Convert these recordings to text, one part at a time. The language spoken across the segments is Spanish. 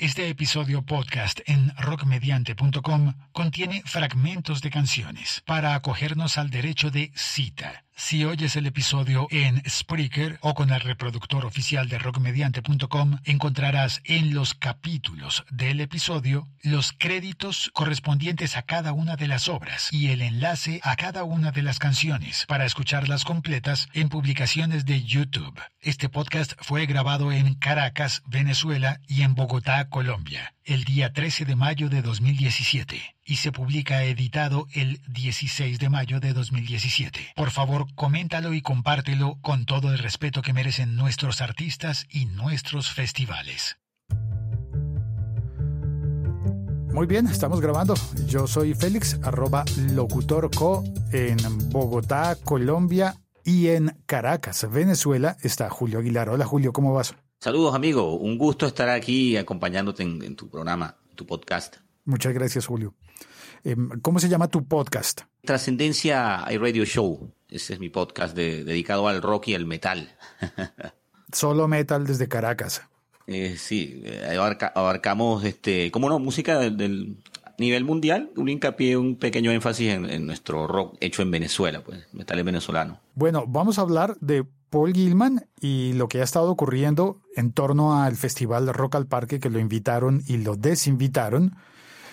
Este episodio podcast en rockmediante.com contiene fragmentos de canciones para acogernos al derecho de cita. Si oyes el episodio en Spreaker o con el reproductor oficial de rockmediante.com, encontrarás en los capítulos del episodio los créditos correspondientes a cada una de las obras y el enlace a cada una de las canciones para escucharlas completas en publicaciones de YouTube. Este podcast fue grabado en Caracas, Venezuela y en Bogotá, Colombia, el día 13 de mayo de 2017 y se publica editado el 16 de mayo de 2017. Por favor, coméntalo y compártelo con todo el respeto que merecen nuestros artistas y nuestros festivales. Muy bien, estamos grabando. Yo soy Félix, arroba locutorco en Bogotá, Colombia y en Caracas, Venezuela está Julio Aguilar. Hola Julio, ¿cómo vas? Saludos amigo, un gusto estar aquí acompañándote en, tu programa, tu podcast. Muchas gracias Julio. Em, ¿Cómo se llama tu podcast? Trascendencia Radio Show. Ese es mi podcast dedicado al rock y al metal. Solo metal desde Caracas. Eh, sí, eh, abarcamos, este, ¿cómo no? Música del, nivel mundial, un hincapié, un pequeño énfasis en, en, nuestro rock hecho en Venezuela, pues, metal venezolano. Bueno, vamos a hablar de Paul Gilman y lo que ha estado ocurriendo en torno al Festival Rock al Parque, que lo invitaron y lo desinvitaron.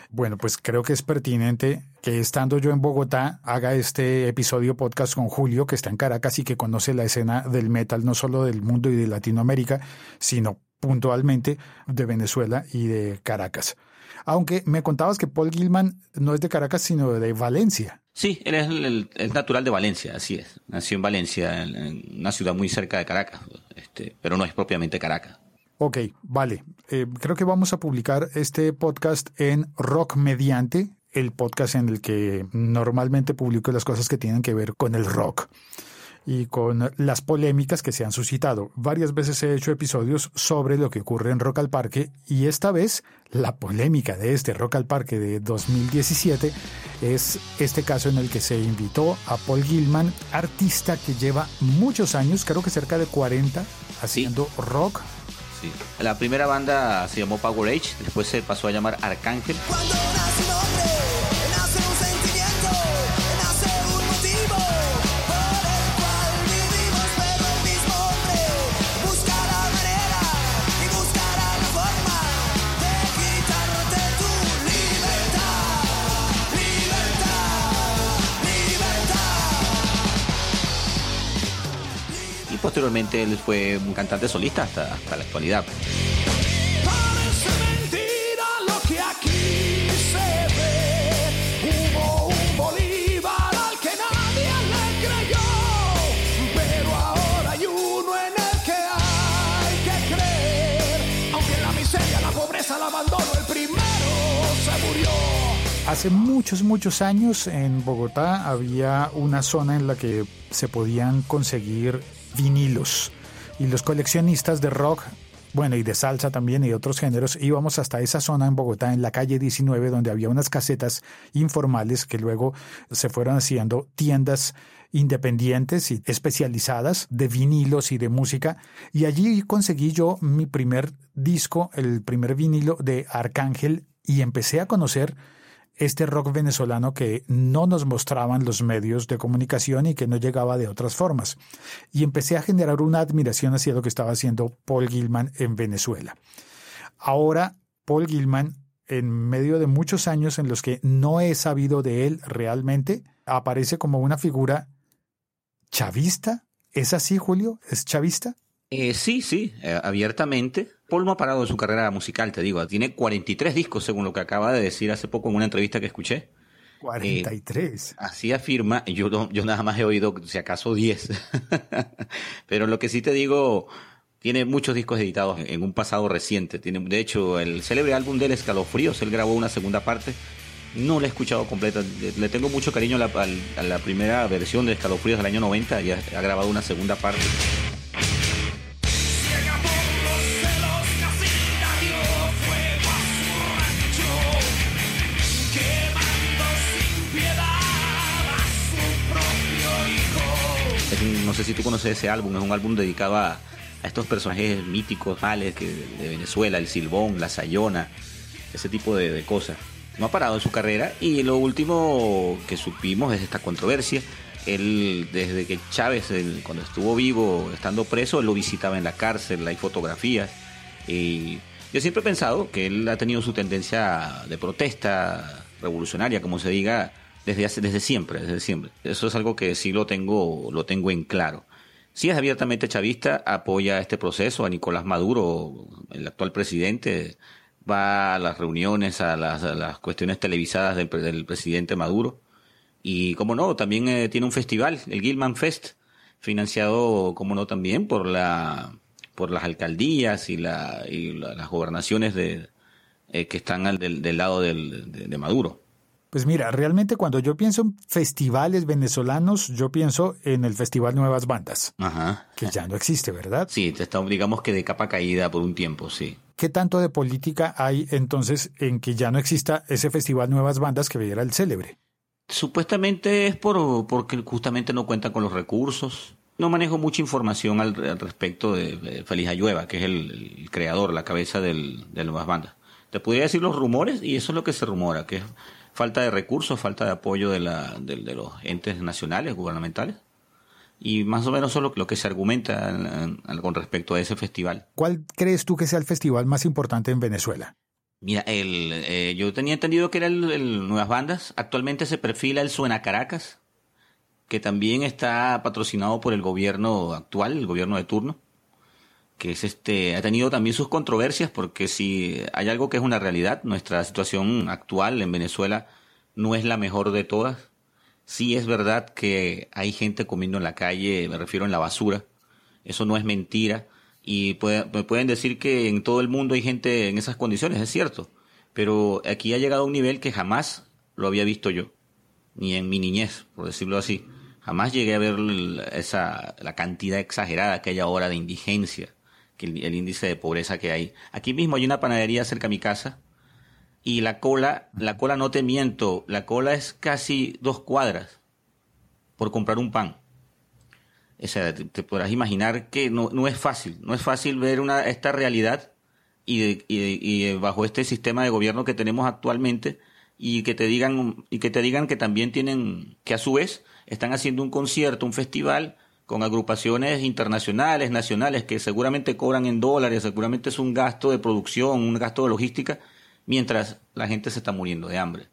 Bueno, pues creo que es pertinente que estando yo en Bogotá haga este episodio podcast con Julio, que está en Caracas y que conoce la escena del metal no solo del mundo y de Latinoamérica, sino puntualmente de Venezuela y de Caracas. Aunque me contabas que Paul Gilman no es de Caracas, sino de Valencia. Sí, él es el, natural de Valencia, así es. Nació en Valencia, en, una ciudad muy cerca de Caracas, este, pero no es propiamente Caracas. Ok, vale. Eh, creo que vamos a publicar este podcast en Rock Mediante, el podcast en el que normalmente publico las cosas que tienen que ver con el rock y con las polémicas que se han suscitado. Varias veces he hecho episodios sobre lo que ocurre en Rock al Parque y esta vez la polémica de este Rock al Parque de 2017 es este caso en el que se invitó a Paul Gilman, artista que lleva muchos años, creo que cerca de 40, haciendo rock. Sí. La primera banda se llamó Power Age, después se pasó a llamar Arcángel. Posteriormente él fue un cantante solista hasta, hasta la actualidad. Hace muchos, muchos años en Bogotá había una zona en la que se podían conseguir vinilos. Y los coleccionistas de rock, bueno, y de salsa también y de otros géneros, íbamos hasta esa zona en Bogotá, en la calle 19, donde había unas casetas informales que luego se fueron haciendo tiendas independientes y especializadas de vinilos y de música. Y allí conseguí yo mi primer disco, el primer vinilo de Arcángel, y empecé a conocer este rock venezolano que no nos mostraban los medios de comunicación y que no llegaba de otras formas. Y empecé a generar una admiración hacia lo que estaba haciendo Paul Gilman en Venezuela. Ahora, Paul Gilman, en medio de muchos años en los que no he sabido de él realmente, aparece como una figura chavista. ¿Es así, Julio? ¿Es chavista? Eh, sí, sí, eh, abiertamente. Paul no ha parado en su carrera musical, te digo. Tiene 43 discos, según lo que acaba de decir hace poco en una entrevista que escuché. 43. Eh, así afirma. Yo, yo nada más he oído, si acaso, 10. Pero lo que sí te digo, tiene muchos discos editados en un pasado reciente. Tiene, de hecho, el célebre álbum del Escalofríos, él grabó una segunda parte. No la he escuchado completa. Le tengo mucho cariño a la, a la primera versión de Escalofríos del año 90 y ha, ha grabado una segunda parte. Sé si tú conoces ese álbum, es un álbum dedicado a, a estos personajes míticos, males que, de Venezuela, el Silbón, la Sayona, ese tipo de, de cosas. No ha parado en su carrera y lo último que supimos es esta controversia. Él, desde que Chávez, cuando estuvo vivo, estando preso, él lo visitaba en la cárcel, hay fotografías. Y yo siempre he pensado que él ha tenido su tendencia de protesta revolucionaria, como se diga, desde, hace, desde siempre, desde siempre. Eso es algo que sí lo tengo, lo tengo en claro. Si es abiertamente chavista, apoya este proceso a Nicolás Maduro, el actual presidente, va a las reuniones, a las, cuestiones televisadas del, presidente Maduro. Y como no, también eh, tiene un festival, el Gilman Fest, financiado, como no, también por la por las alcaldías y, la, y las gobernaciones de, eh, que están al del, lado del, de, Maduro. Pues mira, realmente cuando yo pienso en festivales venezolanos, yo pienso en el Festival Nuevas Bandas, Ajá. que ya no existe, ¿verdad? Sí, está, digamos que de capa caída por un tiempo, sí. ¿Qué tanto de política hay entonces en que ya no exista ese festival Nuevas Bandas que era el célebre? Supuestamente es por porque justamente no cuenta con los recursos. No manejo mucha información al, respecto de, Feliz Ayueva, que es el, creador, la cabeza del, de Nuevas Bandas. Te podría decir los rumores y eso es lo que se rumora, que es falta de recursos, falta de apoyo de, la, de, de los entes nacionales, gubernamentales y más o menos eso es lo, que se argumenta con respecto a ese festival. ¿Cuál crees tú que sea el festival más importante en Venezuela? Mira, el, eh, yo tenía entendido que era el, Nuevas Bandas. Actualmente se perfila el Suena Caracas, que también está patrocinado por el gobierno actual, el gobierno de turno, que es este, ha tenido también sus controversias porque si hay algo que es una realidad, nuestra situación actual en Venezuela no es la mejor de todas Sí es verdad que hay gente comiendo en la calle, me refiero en la basura. Eso no es mentira. Y me pueden decir que en todo el mundo hay gente en esas condiciones, es cierto. Pero aquí ha llegado a un nivel que jamás lo había visto yo. Ni en mi niñez, por decirlo así. Jamás llegué a ver esa, la cantidad exagerada que hay ahora de indigencia, que el, índice de pobreza que hay. Aquí mismo hay una panadería cerca de mi casa y la cola, la cola no te miento, la cola es casi dos cuadras por comprar un pan. O sea, te, podrás imaginar que no, no, es fácil, no es fácil ver una, esta realidad y, y, bajo este sistema de gobierno que tenemos actualmente y que te digan y que te digan que también tienen que a su vez están haciendo un concierto, un festival con agrupaciones internacionales, nacionales que seguramente cobran en dólares, seguramente es un gasto de producción, un gasto de logística mientras la gente se está muriendo de hambre.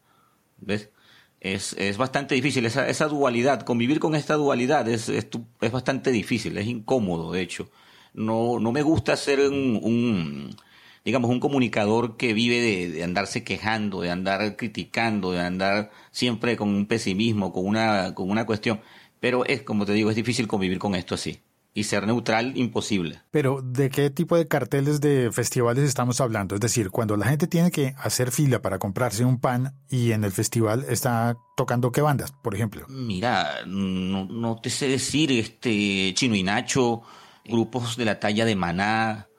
¿Ves? Es, es bastante difícil, esa, esa dualidad, convivir con esta dualidad es, es, es, bastante difícil, es incómodo, de hecho. No, no me gusta ser un, un digamos, un comunicador que vive de, de, andarse quejando, de andar criticando, de andar siempre con un pesimismo, con una, con una cuestión. Pero es, como te digo, es difícil convivir con esto así y ser neutral imposible. Pero ¿de qué tipo de carteles de festivales estamos hablando? Es decir, cuando la gente tiene que hacer fila para comprarse un pan y en el festival está tocando qué bandas, por ejemplo. Mira, no, no te sé decir, este Chino y Nacho, grupos de la talla de Maná,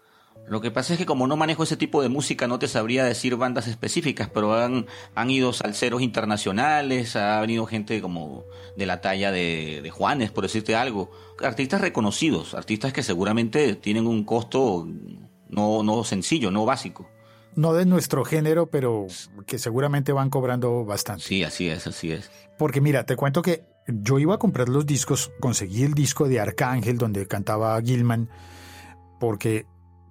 lo que pasa es que como no manejo ese tipo de música, no te sabría decir bandas específicas, pero han, han ido salseros internacionales, ha venido gente como de la talla de, de Juanes, por decirte algo. Artistas reconocidos, artistas que seguramente tienen un costo no, no sencillo, no básico. No de nuestro género, pero que seguramente van cobrando bastante. Sí, así es, así es. Porque mira, te cuento que yo iba a comprar los discos, conseguí el disco de Arcángel donde cantaba Gilman, porque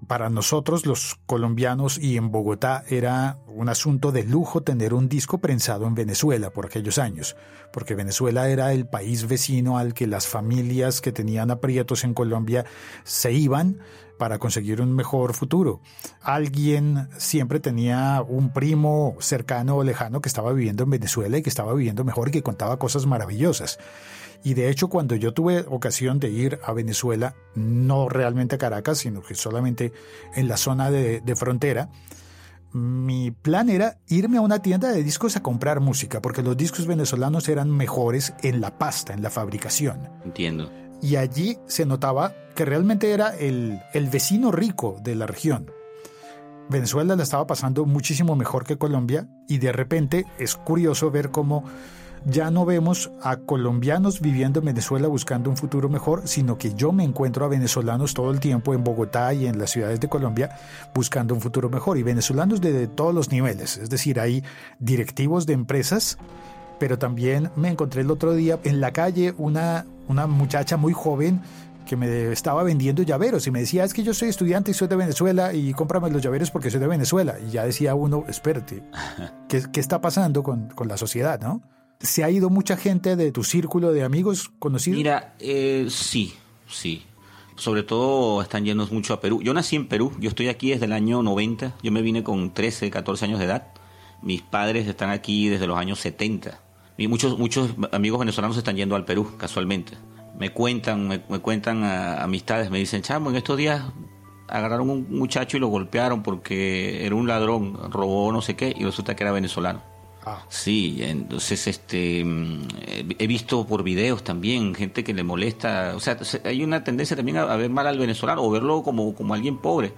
para nosotros los colombianos y en Bogotá era un asunto de lujo tener un disco prensado en Venezuela por aquellos años, porque Venezuela era el país vecino al que las familias que tenían aprietos en Colombia se iban para conseguir un mejor futuro. Alguien siempre tenía un primo cercano o lejano que estaba viviendo en Venezuela y que estaba viviendo mejor y que contaba cosas maravillosas. Y de hecho, cuando yo tuve ocasión de ir a Venezuela, no realmente a Caracas, sino que solamente en la zona de, frontera, mi plan era irme a una tienda de discos a comprar música, porque los discos venezolanos eran mejores en la pasta, en la fabricación. Entiendo. Y allí se notaba que realmente era el, el vecino rico de la región. Venezuela la estaba pasando muchísimo mejor que Colombia y de repente es curioso ver cómo ya no vemos a colombianos viviendo en Venezuela buscando un futuro mejor, sino que yo me encuentro a venezolanos todo el tiempo en Bogotá y en las ciudades de Colombia buscando un futuro mejor. Y venezolanos de todos los niveles, es decir, hay directivos de empresas, pero también me encontré el otro día en la calle una, una muchacha muy joven que me estaba vendiendo llaveros y me decía, es que yo soy estudiante y soy de Venezuela y cómprame los llaveros porque soy de Venezuela. Y ya decía uno, espérate, ¿qué, qué está pasando con, con, la sociedad, no? ¿Se ha ido mucha gente de tu círculo de amigos conocidos? Mira, eh, sí, sí. Sobre todo están llenos mucho a Perú. Yo nací en Perú, yo estoy aquí desde el año 90, yo me vine con 13, 14 años de edad. Mis padres están aquí desde los años 70. Y muchos, muchos amigos venezolanos están yendo al Perú, casualmente me cuentan, me, cuentan amistades, me dicen, chamo, en estos días agarraron un muchacho y lo golpearon porque era un ladrón, robó no sé qué y resulta que era venezolano. Ah. Sí, entonces este mm, he visto por videos también gente que le molesta, o sea, hay una tendencia también a, ver mal al venezolano o verlo como, como alguien pobre.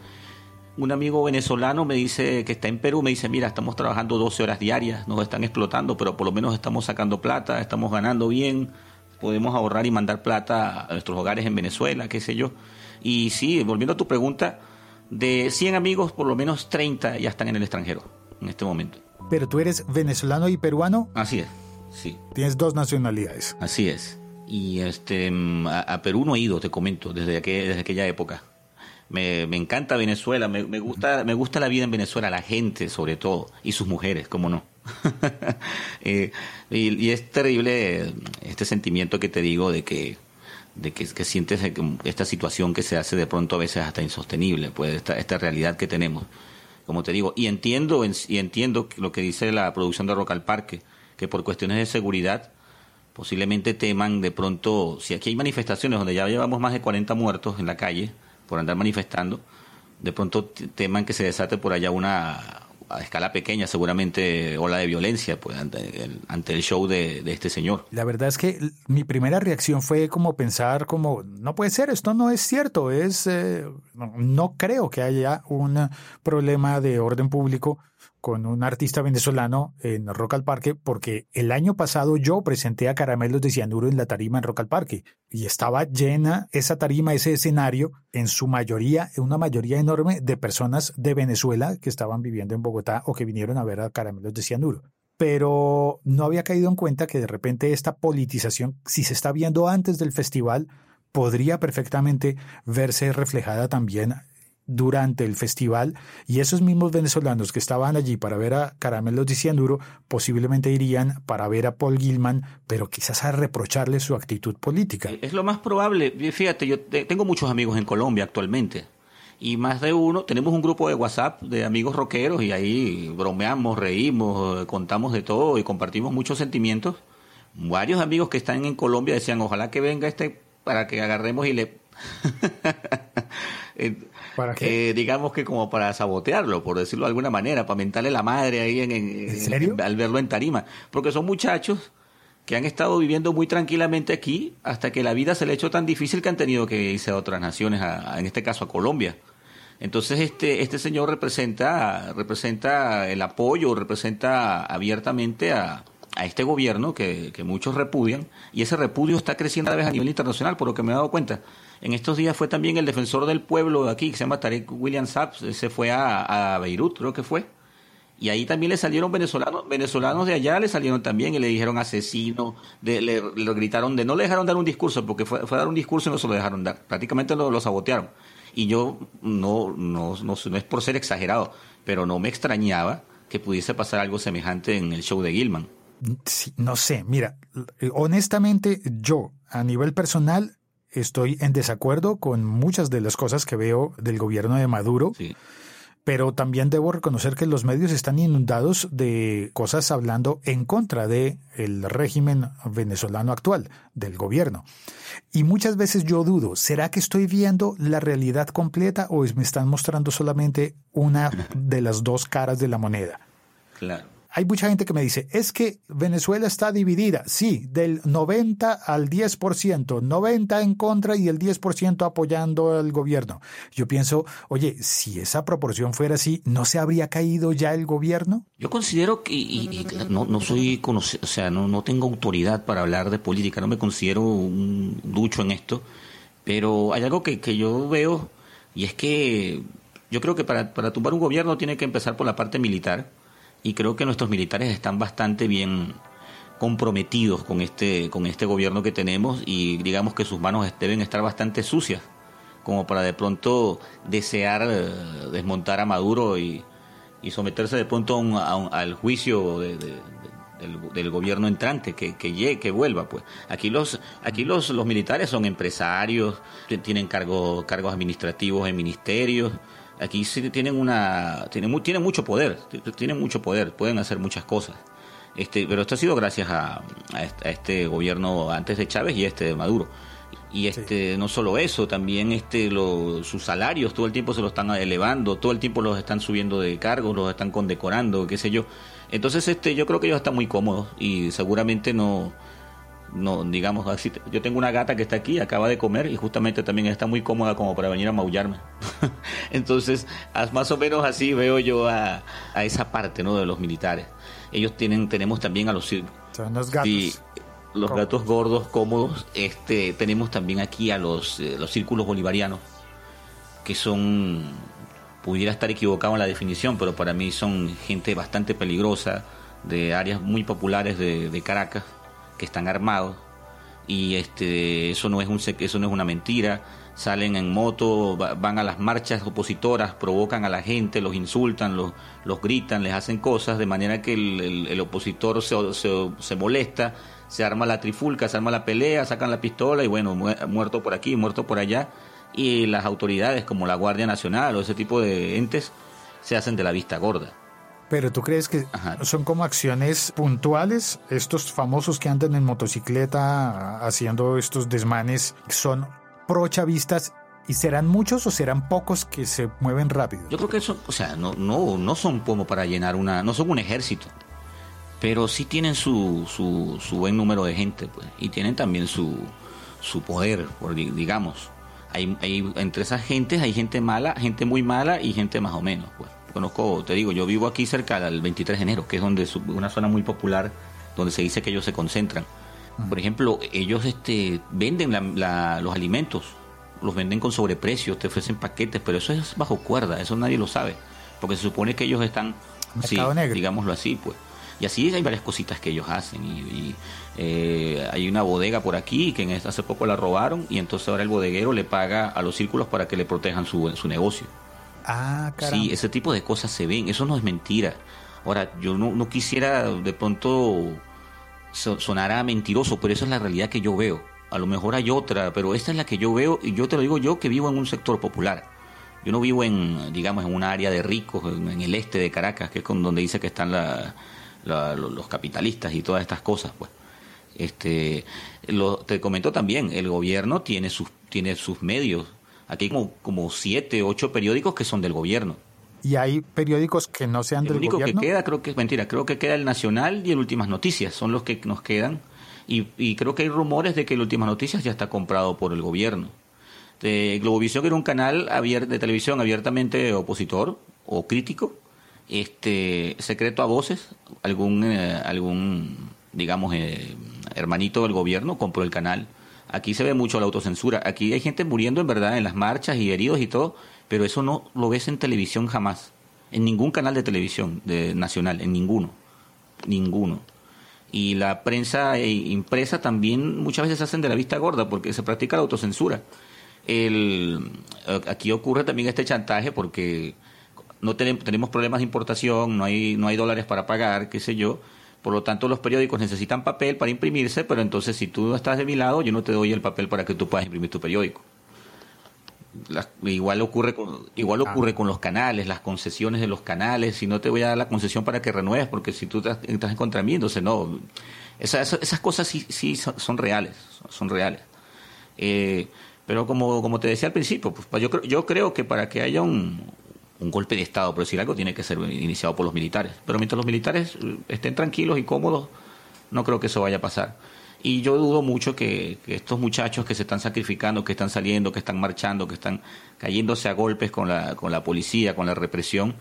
Un amigo venezolano me dice que está en Perú, me dice, mira, estamos trabajando 12 horas diarias, nos están explotando, pero por lo menos estamos sacando plata, estamos ganando bien, podemos ahorrar y mandar plata a nuestros hogares en Venezuela, qué sé yo. Y sí, volviendo a tu pregunta, de 100 amigos, por lo menos 30 ya están en el extranjero en este momento. Pero tú eres venezolano y peruano. Así es, sí. Tienes dos nacionalidades. Así es. Y este a, Perú no he ido, te comento, desde, desde aquella época. Me, encanta Venezuela, me, me, gusta, me gusta la vida en Venezuela, la gente sobre todo, y sus mujeres, cómo no. Eh, y, es terrible este sentimiento que te digo de que de que, sientes esta situación que se hace de pronto a veces hasta insostenible, pues esta, esta realidad que tenemos, como te digo, y entiendo y entiendo lo que dice la producción de Rock al Parque, que por cuestiones de seguridad posiblemente teman de pronto, si aquí hay manifestaciones donde ya llevamos más de 40 muertos en la calle por andar manifestando, de pronto teman que se desate por allá una a escala pequeña seguramente ola de violencia pues, ante, el, show de, este señor. La verdad es que mi primera reacción fue como pensar como, no puede ser, esto no es cierto, es, eh, no creo que haya un problema de orden público con un artista venezolano en Rock al Parque, porque el año pasado yo presenté a Caramelos de Cianuro en la tarima en Rock al Parque y estaba llena esa tarima, ese escenario, en su mayoría, una mayoría enorme de personas de Venezuela que estaban viviendo en Bogotá o que vinieron a ver a Caramelos de Cianuro. Pero no había caído en cuenta que de repente esta politización, si se está viendo antes del festival, podría perfectamente verse reflejada también durante el festival y esos mismos venezolanos que estaban allí para ver a Caramelos de Cianuro posiblemente irían para ver a Paul Gilman, pero quizás a reprocharle su actitud política. Es lo más probable. Fíjate, yo tengo muchos amigos en Colombia actualmente y más de uno, tenemos un grupo de WhatsApp de amigos rockeros y ahí bromeamos, reímos, contamos de todo y compartimos muchos sentimientos. Varios amigos que están en Colombia decían, ojalá que venga este para que agarremos y le... ¿Para qué? digamos que como para sabotearlo, por decirlo de alguna manera, para mentarle la madre ahí en, al verlo en tarima. Porque son muchachos que han estado viviendo muy tranquilamente aquí hasta que la vida se le ha hecho tan difícil que han tenido que irse a otras naciones, en este caso a Colombia. Entonces este, este señor representa, representa el apoyo, representa abiertamente a, a este gobierno que, que, muchos repudian y ese repudio está creciendo cada vez a nivel internacional, por lo que me he dado cuenta. En estos días fue también el defensor del pueblo de aquí, que se llama Tarek William Saps, se fue a, Beirut, creo que fue. Y ahí también le salieron venezolanos, venezolanos de allá le salieron también y le dijeron asesino, de, le, gritaron de, no le dejaron dar un discurso, porque fue, fue a dar un discurso y no se lo dejaron dar, prácticamente lo, lo sabotearon. Y yo no, no, no, no es por ser exagerado, pero no me extrañaba que pudiese pasar algo semejante en el show de Gilman. no sé, mira, honestamente yo a nivel personal estoy en desacuerdo con muchas de las cosas que veo del gobierno de Maduro. Pero también debo reconocer que los medios están inundados de cosas hablando en contra de el régimen venezolano actual, del gobierno. Y muchas veces yo dudo, ¿será que estoy viendo la realidad completa o me están mostrando solamente una de las dos caras de la moneda? Claro hay mucha gente que me dice, es que Venezuela está dividida. Sí, del 90 al 10%, 90 en contra y el 10% apoyando al gobierno. Yo pienso, oye, si esa proporción fuera así, ¿no se habría caído ya el gobierno? Yo considero que, y, no, no soy o sea, no, no tengo autoridad para hablar de política, no me considero un ducho en esto, pero hay algo que, que yo veo y es que yo creo que para, para tumbar un gobierno tiene que empezar por la parte militar y creo que nuestros militares están bastante bien comprometidos con este, con este gobierno que tenemos y digamos que sus manos deben estar bastante sucias como para de pronto desear eh, desmontar a Maduro y, someterse de pronto al juicio del, gobierno entrante que, que llegue, que vuelva pues. Aquí los aquí los, los militares son empresarios tienen cargos cargos administrativos en ministerios Aquí sí tienen una tienen, tienen mucho poder, tienen mucho poder, pueden hacer muchas cosas. Este, pero esto ha sido gracias a, este gobierno antes de Chávez y este de Maduro. Y este no solo eso, también este sus salarios todo el tiempo se los están elevando, todo el tiempo los están subiendo de cargos, los están condecorando, qué sé yo. Entonces este yo creo que ellos están muy cómodos y seguramente no no digamos así yo tengo una gata que está aquí acaba de comer y justamente también está muy cómoda como para venir a maullarme. Entonces más o menos así veo yo a, esa parte no de los militares. Ellos tienen tenemos también a los los gatos. Y los gatos gordos cómodos. Este tenemos también aquí a los eh, los círculos bolivarianos que son pudiera estar equivocado en la definición pero para mí son gente bastante peligrosa de áreas muy populares de Caracas que están armados y este eso no es un eso no es una mentira. Salen en moto van a las marchas opositoras provocan a la gente los insultan los, los gritan les hacen cosas de manera que el, opositor se, se, molesta se arma la trifulca se arma la pelea sacan la pistola y bueno muerto por aquí muerto por allá. Y las autoridades como la Guardia Nacional o ese tipo de entes se hacen de la vista gorda pero tú crees que son como acciones puntuales, estos famosos que andan en motocicleta haciendo estos desmanes, son prochavistas ¿Y serán muchos o serán pocos que se mueven rápido? Yo creo que eso, o sea, no, no, no son como para llenar una, no son un ejército, pero sí tienen su, su, su buen número de gente, pues, y tienen también su, su poder, por, digamos. Hay, hay, entre esas gentes hay gente mala, gente muy mala y gente más o menos, pues conozco, te digo, yo vivo aquí cerca del 23 de enero, que es donde es una zona muy popular donde se dice que ellos se concentran. Por ejemplo, ellos este, venden los alimentos, los venden con sobreprecio, te ofrecen paquetes, pero eso es bajo cuerda, eso nadie lo sabe, porque se supone que ellos están, sí, digámoslo así, pues. Y así hay varias cositas que ellos hacen. Y, eh, hay una bodega por aquí que hace poco la robaron y entonces ahora el bodeguero le paga a los círculos para que le protejan su, su negocio. Ah, Sí, ese tipo de cosas se ven, eso no es mentira. Ahora, yo no, quisiera de pronto sonara mentiroso, pero esa es la realidad que yo veo. A lo mejor hay otra, pero esta es la que yo veo y yo te lo digo yo que vivo en un sector popular. Yo no vivo en, digamos, en una área de ricos, en, el este de Caracas, que es con donde dice que están los capitalistas y todas estas cosas, pues. Este, lo, te comento también, el gobierno tiene sus, tiene sus medios, Aquí hay como, como siete, ocho periódicos que son del gobierno. ¿Y hay periódicos que no sean del gobierno? El único que queda, creo que es mentira, creo que queda el Nacional y el Últimas Noticias, son los que nos quedan. Y, y creo que hay rumores de que el Últimas Noticias ya está comprado por el gobierno. De Globovisión era un canal de televisión abiertamente opositor o crítico, este secreto a voces, algún, eh, algún digamos, eh, hermanito del gobierno compró el canal Aquí se ve mucho la autocensura. Aquí hay gente muriendo en verdad en las marchas y heridos y todo, pero eso no lo ves en televisión jamás. En ningún canal de televisión de, nacional, en ninguno. Ninguno. Y la prensa eh, impresa también muchas veces hacen de la vista gorda porque se practica la autocensura. El, eh, aquí ocurre también este chantaje porque no tenemos, tenemos problemas de importación, no hay, no hay dólares para pagar, qué sé yo por lo tanto, los periódicos necesitan papel para imprimirse, pero entonces si tú no estás de mi lado, yo no te doy el papel para que tú puedas imprimir tu periódico. igual ocurre con, igual ah. ocurre con los canales, las concesiones de los canales. Si no te voy a dar la concesión para que renueves, porque si tú estás, en contra mí, entonces no. Esas, esas cosas sí, sí son, reales, son reales. Eh, pero como, como te decía al principio, pues yo, yo creo que para que haya un, un golpe de Estado, por decir algo, tiene que ser iniciado por los militares. Pero mientras los militares eh, estén tranquilos y cómodos, no creo que eso vaya a pasar. Y yo dudo mucho que, estos muchachos que se están sacrificando, que están saliendo, que están marchando, que están cayéndose a golpes con la, con la policía, con la represión,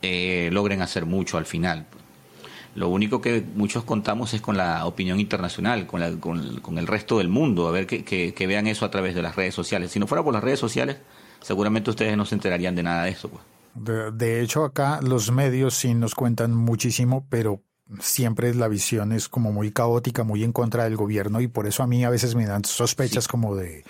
eh, logren hacer mucho al final. Lo único que muchos contamos es con la opinión internacional, con, la, con, el resto del mundo, a ver que, que, vean eso a través de las redes sociales. Si no fuera por las redes sociales, seguramente ustedes no se enterarían de nada de eso. Pues. De, de, hecho, acá los medios sí nos cuentan muchísimo, pero siempre la visión es como muy caótica, muy en contra del gobierno y por eso a mí a veces me dan sospechas como de...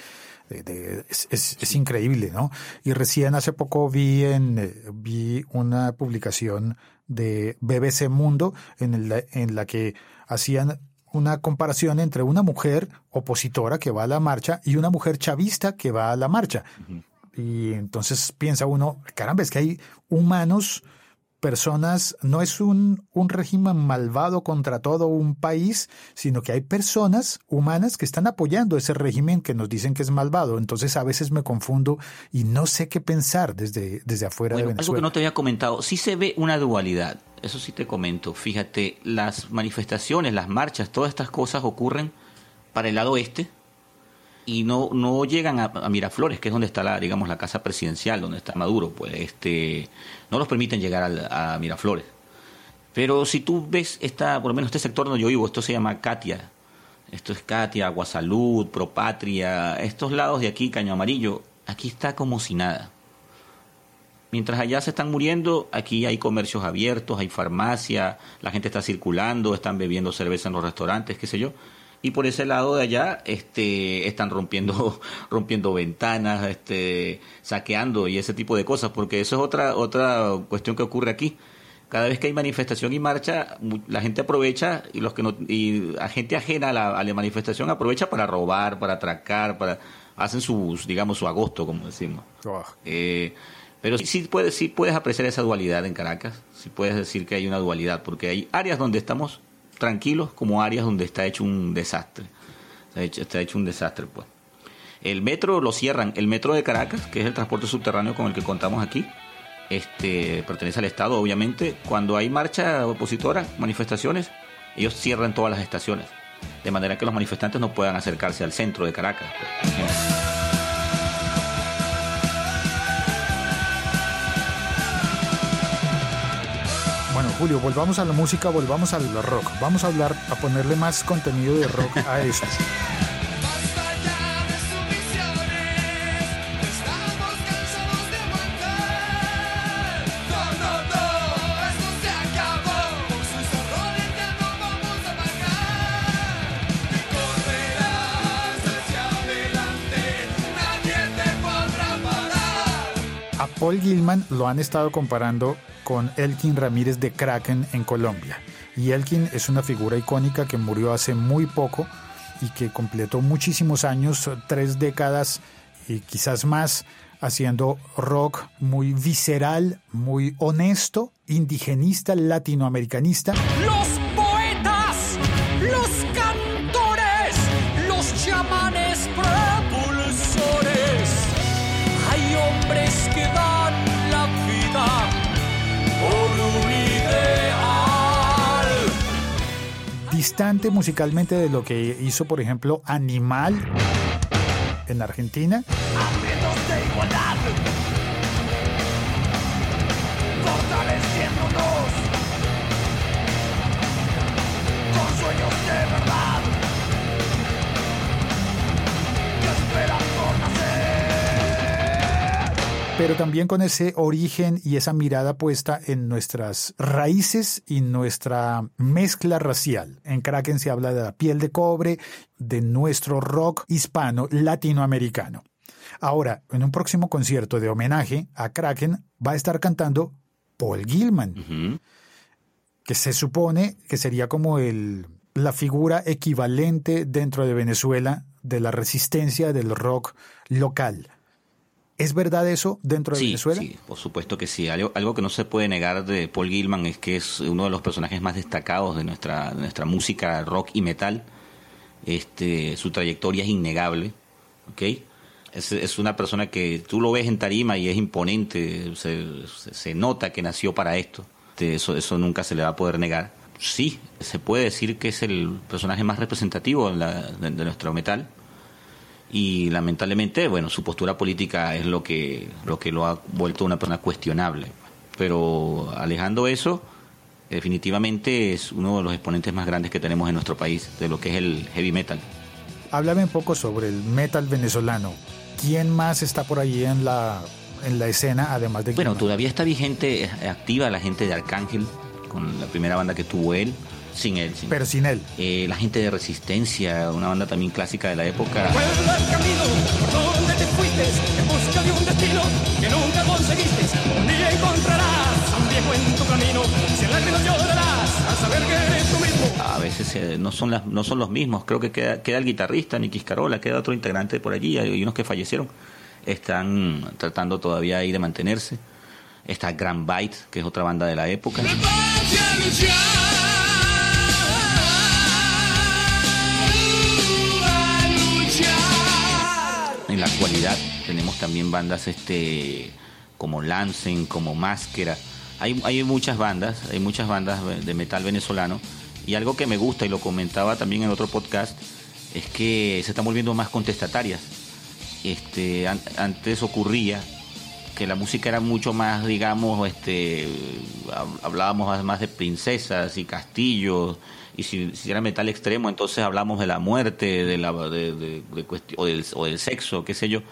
es, es, increíble, ¿no? Y recién hace poco vi en eh, vi una publicación de BBC Mundo en, en la que hacían una comparación entre una mujer opositora que va a la marcha y una mujer chavista que va a la marcha. Y entonces piensa uno, caramba, es que hay humanos, personas, no es un, un régimen malvado contra todo un país, sino que hay personas humanas que están apoyando ese régimen que nos dicen que es malvado. Entonces a veces me confundo y no sé qué pensar desde, desde afuera de Venezuela. Algo que no te había comentado, sí se ve una dualidad, eso sí te comento. Fíjate, las manifestaciones, las marchas, todas estas cosas ocurren para el lado este, y no, no llegan a, Miraflores, que es donde está la, digamos, la casa presidencial, donde está Maduro, pues este, no los permiten llegar a, Miraflores. Pero si tú ves esta, por lo menos este sector donde yo vivo, esto se llama Katia, esto es Katia, Aguasalud, Propatria, estos lados de aquí, Caño Amarillo, aquí está como si nada. Mientras allá se están muriendo, aquí hay comercios abiertos, hay farmacia, la gente está circulando, están bebiendo cerveza en los restaurantes, qué sé yo y por ese lado de allá este están rompiendo rompiendo ventanas este saqueando y ese tipo de cosas porque eso es otra otra cuestión que ocurre aquí cada vez que hay manifestación y marcha la gente aprovecha y los que no y la gente ajena a la, manifestación aprovecha para robar para atracar para hacen sus digamos su agosto como decimos oh. eh, pero sí, puedes sí puedes apreciar esa dualidad en Caracas sí puedes decir que hay una dualidad porque hay áreas donde estamos tranquilos como áreas donde está hecho un desastre. Está hecho, está hecho un desastre, pues. El metro lo cierran. El metro de Caracas, que es el transporte subterráneo con el que contamos aquí, este, pertenece al Estado, obviamente. Cuando hay marcha opositora, manifestaciones, ellos cierran todas las estaciones. De manera que los manifestantes no puedan acercarse al centro de Caracas. Pues, Julio, volvamos a la música, volvamos al rock. Vamos a hablar, a ponerle más contenido de rock a esto. Paul Gilman lo han estado comparando con Elkin Ramírez de Kraken en Colombia. Y Elkin es una figura icónica que murió hace muy poco y que completó muchísimos años, tres décadas y quizás más, haciendo rock muy visceral, muy honesto, indigenista, latinoamericanista. Distante musicalmente de lo que hizo, por ejemplo, Animal en Argentina. Pero también con ese origen y esa mirada puesta en nuestras raíces y nuestra mezcla racial. En Kraken se habla de la piel de cobre, de nuestro rock hispano latinoamericano. Ahora, en un próximo concierto de homenaje a Kraken va a estar cantando Paul Gilman, que se supone que sería como el, la figura equivalente dentro de Venezuela de la resistencia del rock local. ¿Es verdad eso dentro de Venezuela? Sí, por supuesto que sí. Algo, algo, que no se puede negar de Paul Gilman es que es uno de los personajes más destacados de nuestra, nuestra música rock y metal. Este, su trayectoria es innegable. ¿okay? Es, una persona que tú lo ves en tarima y es imponente, se, nota que nació para esto. Eso, eso nunca se le va a poder negar. Sí, se puede decir que es el personaje más representativo de, nuestro metal y lamentablemente, bueno, su postura política es lo que lo que lo ha vuelto una persona cuestionable. Pero alejando eso, definitivamente es uno de los exponentes más grandes que tenemos en nuestro país de lo que es el heavy metal. Háblame un poco sobre el metal venezolano. ¿Quién más está por ahí en la, en la escena, además de... Bueno, todavía está vigente, activa la gente de Arcángel, con la primera banda que tuvo él. Sin él. Pero sin él. Eh, la gente de Resistencia, una banda también clásica de la época. a veces eh, no son las, no son los mismos. Creo que queda, queda el guitarrista, Nicky Carola, queda otro integrante por allí, hay unos que fallecieron. Están tratando todavía ahí de mantenerse. Está Grand Bite, que es otra banda de la época. La actualidad tenemos también bandas este como Lancen, como Máscara. Hay, hay muchas bandas, hay muchas bandas de metal venezolano y algo que me gusta y lo comentaba también en otro podcast es que se están volviendo más contestatarias. Este, antes ocurría que la música era mucho más, digamos, este, hablábamos más de princesas y castillos, y si, era metal extremo, entonces hablamos de la muerte, de la, de, o, del, o del sexo, qué sé yo.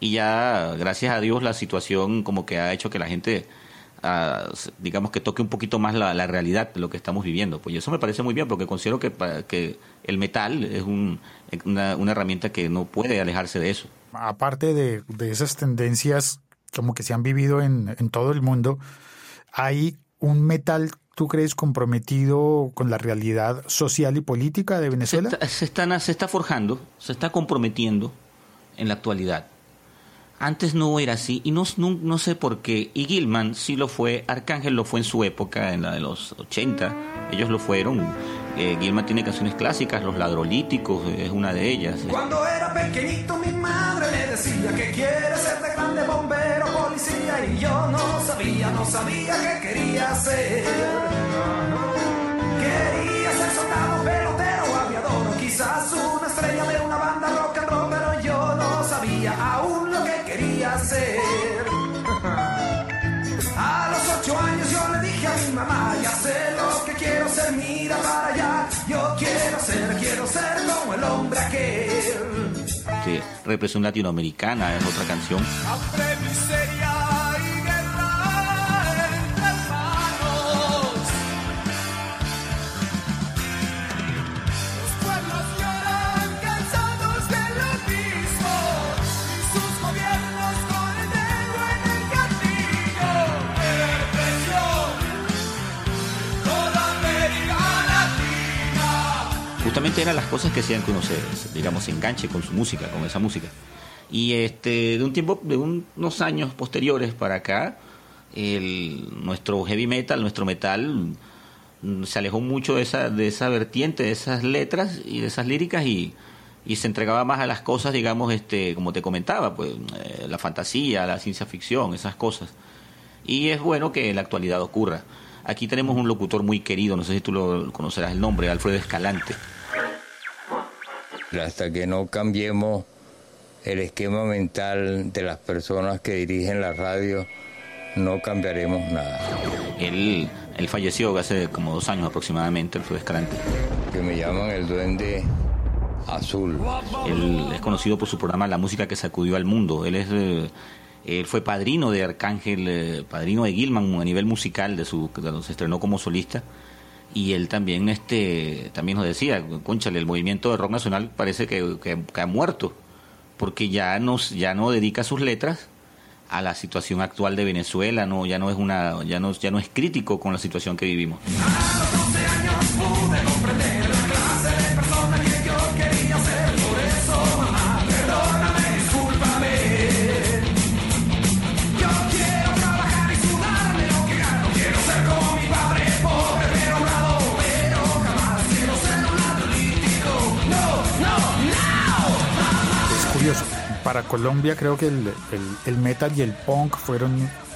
Y ya, gracias a Dios, la situación como que ha hecho que la gente digamos que toque un poquito más la, realidad de lo que estamos viviendo. Pues eso me parece muy bien porque considero que, que el metal es una, herramienta que no puede alejarse de eso. Aparte de, esas tendencias como que se han vivido en, todo el mundo, hay un metal ¿Tú crees comprometido con la realidad social y política de Venezuela? Se está, se está forjando, se está comprometiendo en la actualidad. Antes no era así y no, no, sé por qué. Y Gilman sí lo fue, Arcángel lo fue en su época, en la de los 80. Ellos lo fueron. Eh, tiene canciones clásicas, Los Ladrolíticos es una de ellas. Cuando era pequeñito mi madre me decía que quiere ser de grande bombero, policía y yo no sabía, no sabía qué quería ser. Quería ser soldado, pelotero, aviador, quizás una estrella de una banda rock and roll, pero yo no sabía aún a los ocho años yo le dije a mi mamá, Sí, represión latinoamericana es otra canción. Justamente eran las cosas que hacían que uno se, digamos, se enganche con su música, con esa música. Y este, de un tiempo, de unos años posteriores para acá, el, nuestro heavy metal, nuestro metal, mm, se alejó mucho de esa, de esa vertiente, de esas letras y de esas líricas y, y se entregaba más a las cosas, digamos, este, como te comentaba, pues eh, la fantasía, la ciencia ficción, esas cosas. Y es bueno que en la actualidad ocurra. Aquí tenemos un locutor muy querido, no sé si tú lo conocerás el nombre, Alfredo Escalante hasta que no cambiemos el esquema mental de las personas que dirigen la radio, no cambiaremos nada. Él, él falleció hace como dos años aproximadamente, él fue Escalante. Que me llaman el duende azul. Él es conocido por su programa La música que sacudió al mundo. Él es... Eh, él fue padrino de Arcángel, eh, padrino de Gilman a nivel musical, de su, cuando se estrenó como solista y él también este también nos decía conchale el movimiento de rock nacional parece que, ha muerto porque ya nos ya no dedica sus letras a la situación actual de Venezuela no ya no es una ya no ya no es crítico con la situación que vivimos para Colombia creo que el, el- el metal y el punk fueron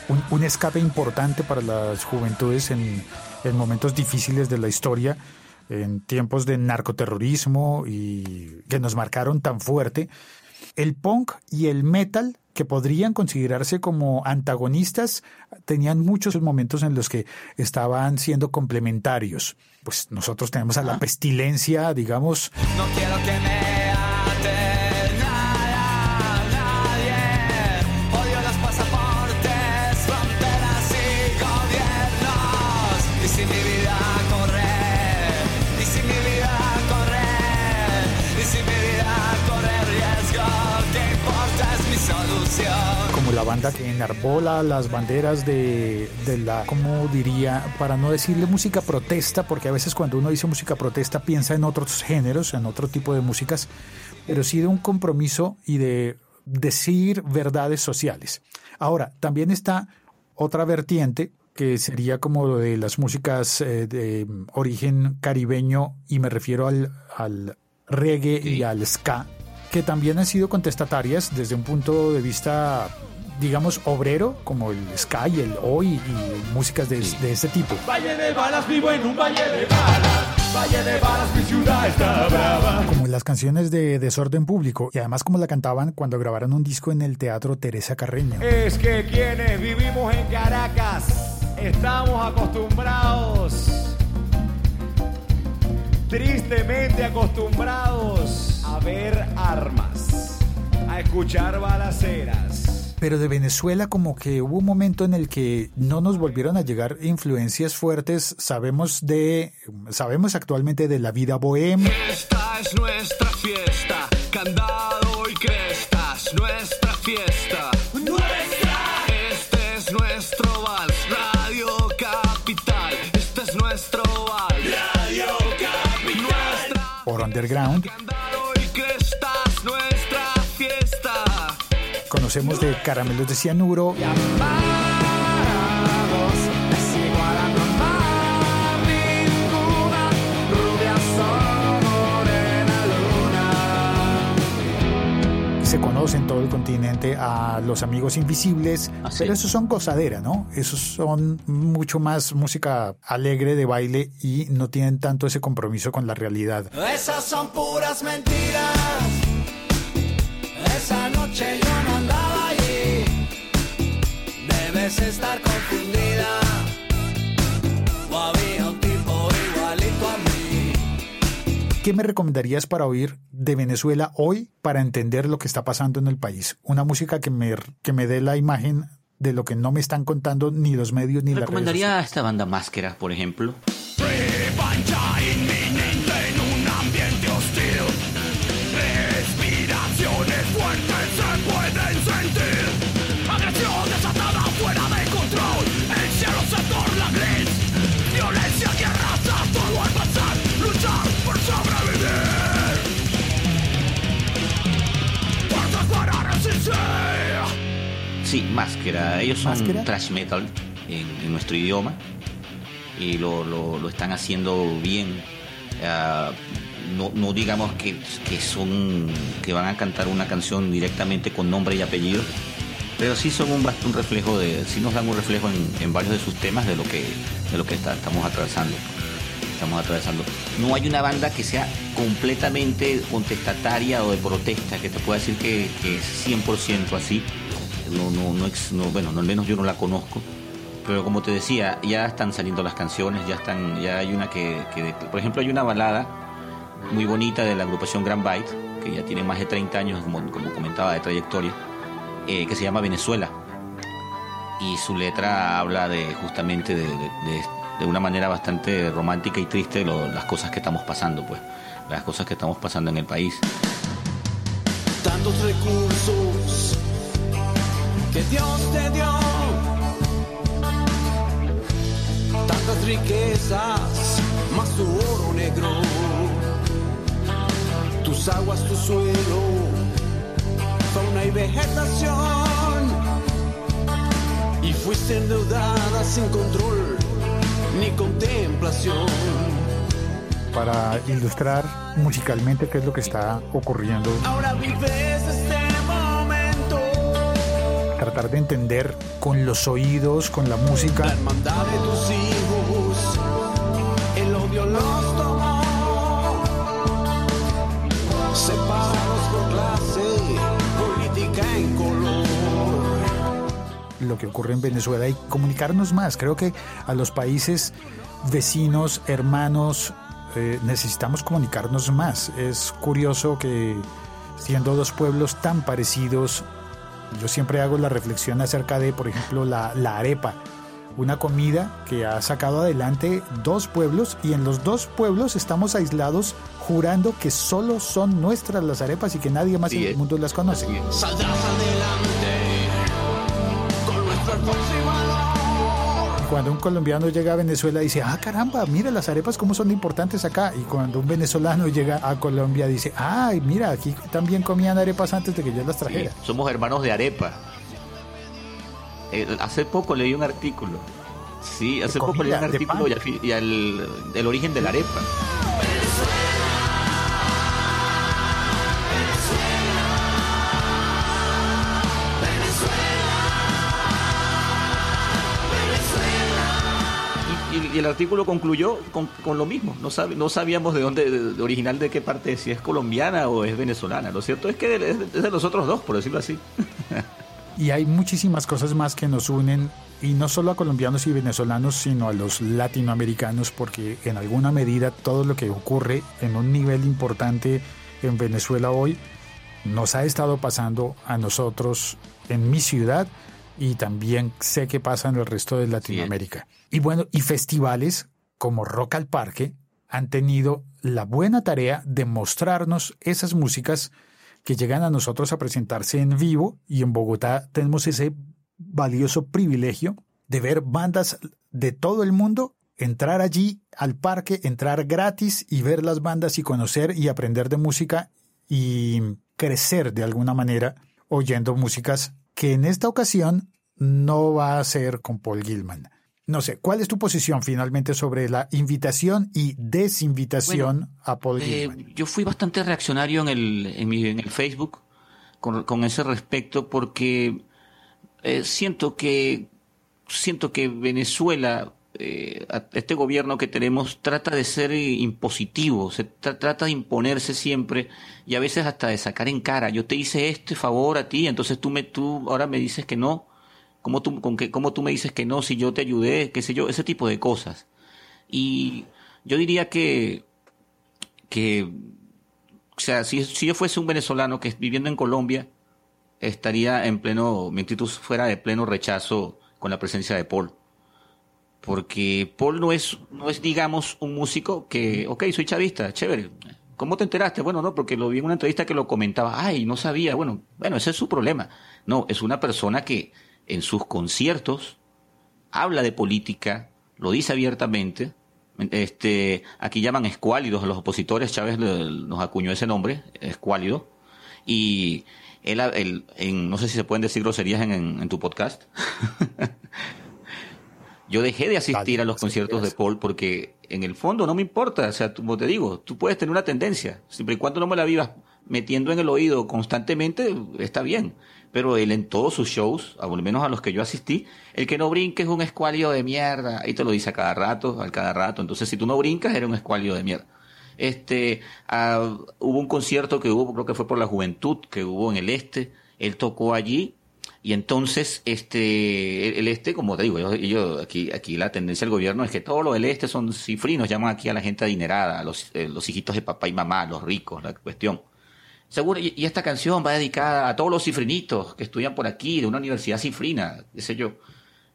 un, un escape importante para las juventudes en, en momentos difíciles de la historia, en tiempos de narcoterrorismo y que nos marcaron tan fuerte. El punk y el metal, que podrían considerarse como antagonistas, tenían muchos momentos en los que estaban siendo complementarios. Pues nosotros tenemos a la pestilencia, digamos, No quiero que me banda que enarbola las banderas de, de la, ¿cómo diría? Para no decirle música protesta, porque a veces cuando uno dice música protesta piensa en otros géneros, en otro tipo de músicas, pero sí de un compromiso y de decir verdades sociales. Ahora, también está otra vertiente que sería como de las músicas eh, de origen caribeño y me refiero al, al reggae y al ska, que también han sido contestatarias desde un punto de vista, digamos, obrero, como el ska y el hoy y músicas de, de ese tipo. Valle de balas, vivo en un valle de balas. Valle de balas, mi ciudad está brava. Como las canciones de Desorden Público, y además como la cantaban cuando grabaron un disco en el Teatro Teresa Carreño. Es que quienes vivimos en Caracas estamos acostumbrados, tristemente acostumbrados a ver armas, a escuchar balaceras. Pero de Venezuela como que hubo un momento en el que no nos volvieron a llegar influencias fuertes. Sabemos de, sabemos actualmente de la vida bohemia, Esta es nuestra fiesta, candado y crestas, nuestra fiesta. ¡Nuestra! Este es nuestro vals, Radio Capital. Este es nuestro vals, Radio Capital. Nuestra por underground. Conocemos de Caramelos de Cianuro, se conoce en todo el continente a los amigos invisibles, Ah, sí. pero esos son gozadera, ¿no? Esos son mucho más música alegre de baile y no tienen tanto ese compromiso con la realidad. Esas son puras mentiras. Esa noche yo no. Estar confundida. O había un tipo igualito a mí. ¿Qué me recomendarías para oír de Venezuela hoy para entender lo que está pasando en el país? Una música que me, que me dé la imagen de lo que no me están contando ni los medios ni las redes Recomendaría a esta banda Máscaras, por ejemplo. Sí, Máscara. Ellos son ¿Máscara? thrash metal en, en nuestro idioma y lo, lo- lo están haciendo bien. Ah, no, no digamos que, que son que van a cantar una canción directamente con nombre y apellido, pero sí son un, un reflejo de, sí nos dan un reflejo en, en varios de sus temas de lo que de lo que está- estamos atravesando. Estamos atravesando. No hay una banda que sea completamente contestataria o de protesta que te pueda decir que, que es 100% así. No, no, no, no, bueno, no, al menos yo no la conozco. Pero como te decía, ya están saliendo las canciones, ya están, ya hay una que, por ejemplo, hay una balada muy bonita de la agrupación Grand Bite, que ya tiene más de 30 años, como, comentaba, de trayectoria, eh, que se llama Venezuela. Y su letra habla de justamente de, de- una manera bastante romántica y triste las cosas que estamos pasando, pues, las cosas que estamos pasando en el país. tantos recursos que Dios te dio, tantas riquezas, más tu oro negro, tus aguas, tu suelo, fauna y vegetación, y fuiste endeudada sin control ni contemplación. para ilustrar musicalmente qué es lo que está ocurriendo. Ahora vives este tratar de entender con los oídos, con la música. La hermandad de tus hijos, el odio los tomó. Separados por clase, política en color. lo que ocurre en Venezuela y comunicarnos más. Creo que a los países vecinos, hermanos, eh, necesitamos comunicarnos más. Es curioso que siendo dos pueblos tan parecidos, yo siempre hago la reflexión acerca de, por ejemplo, la, la arepa. Una comida que ha sacado adelante dos pueblos y en los dos pueblos estamos aislados jurando que solo son nuestras las arepas y que nadie más Sí, en el mundo las conoce. Saldrás adelante Cuando un colombiano llega a Venezuela dice, ah caramba, mira las arepas cómo son importantes acá. Y cuando un venezolano llega a Colombia dice, ay, mira, aquí también comían arepas antes de que yo las Sí, trajera. somos hermanos de arepa. Eh, hace poco leí un artículo. Sí, hace poco leí un artículo y, al fi- y al, del origen de la arepa. Y, el artículo concluyó con, con lo mismo. No, sab- no sabíamos de dónde, de- de original de qué parte, si es colombiana o es venezolana. Lo cierto es que es es de los otros dos, por decirlo así. Y hay muchísimas cosas más que nos unen, y no solo a colombianos y venezolanos, sino a los latinoamericanos, porque en alguna medida todo lo que ocurre en un nivel importante en Venezuela hoy nos ha estado pasando a nosotros en mi ciudad y también sé que pasa en el resto de Latinoamérica. Y bueno, y festivales como Rock al Parque han tenido la buena tarea de mostrarnos esas músicas que llegan a nosotros a presentarse en vivo y en Bogotá tenemos ese valioso privilegio de ver bandas de todo el mundo, entrar allí al parque, entrar gratis y ver las bandas y conocer y aprender de música y crecer de alguna manera oyendo músicas que en esta ocasión no va a ser con Paul Gilman. No sé, ¿cuál es tu posición finalmente sobre la invitación y desinvitación a Paul Eh, Gilman? yo fui bastante reaccionario en el, en mi, en el Facebook con, con ese respecto porque eh, siento que siento que Venezuela eh, este gobierno que tenemos trata de ser eh, impositivo, se tra- trata de imponerse siempre y a veces hasta de sacar en cara. Yo te hice este favor a ti, entonces tú me tú ahora me dices que no. ¿Cómo tú, con que, ¿Cómo tú me dices que no si yo te ayudé? ¿Qué sé yo? Ese tipo de cosas. Y yo diría que que, o sea, si, si yo fuese un venezolano que viviendo en Colombia, estaría en pleno, mi actitud fuera de pleno rechazo con la presencia de Paul. Porque Paul no es, no es, digamos, un músico que, ok, soy chavista, chévere. ¿Cómo te enteraste? Bueno, no, porque lo vi en una entrevista que lo comentaba. Ay, no sabía. Bueno, bueno, ese es su problema. No, es una persona que en sus conciertos habla de política, lo dice abiertamente. Este, aquí llaman escuálidos a los opositores, Chávez nos acuñó ese nombre, escuálido. Y él, él- en- no sé si se pueden decir groserías en- en tu podcast. Yo dejé de asistir a los conciertos de. Paul porque en el fondo no me importa, o sea, como te digo, tú puedes tener una tendencia, siempre y cuando no me la vivas metiendo en el oído constantemente, está bien. Pero él en todos sus shows, al menos a los que yo asistí, el que no brinque es un escuálido de mierda, ahí te lo dice a cada rato, a cada rato. Entonces, si tú no brincas, eres un escuálido de mierda. Este, ah, hubo un concierto que hubo, creo que fue por la juventud, que hubo en el este, él tocó allí, y entonces, este, el, este, como te digo, yo, aquí, aquí la tendencia del gobierno es que todos los del este son cifrinos, llaman aquí a la gente adinerada, los, eh, los hijitos de papá y mamá, los ricos, la cuestión. Seguro, y, esta canción va dedicada a todos los cifrinitos que estudian por aquí, de una universidad cifrina, qué sé yo.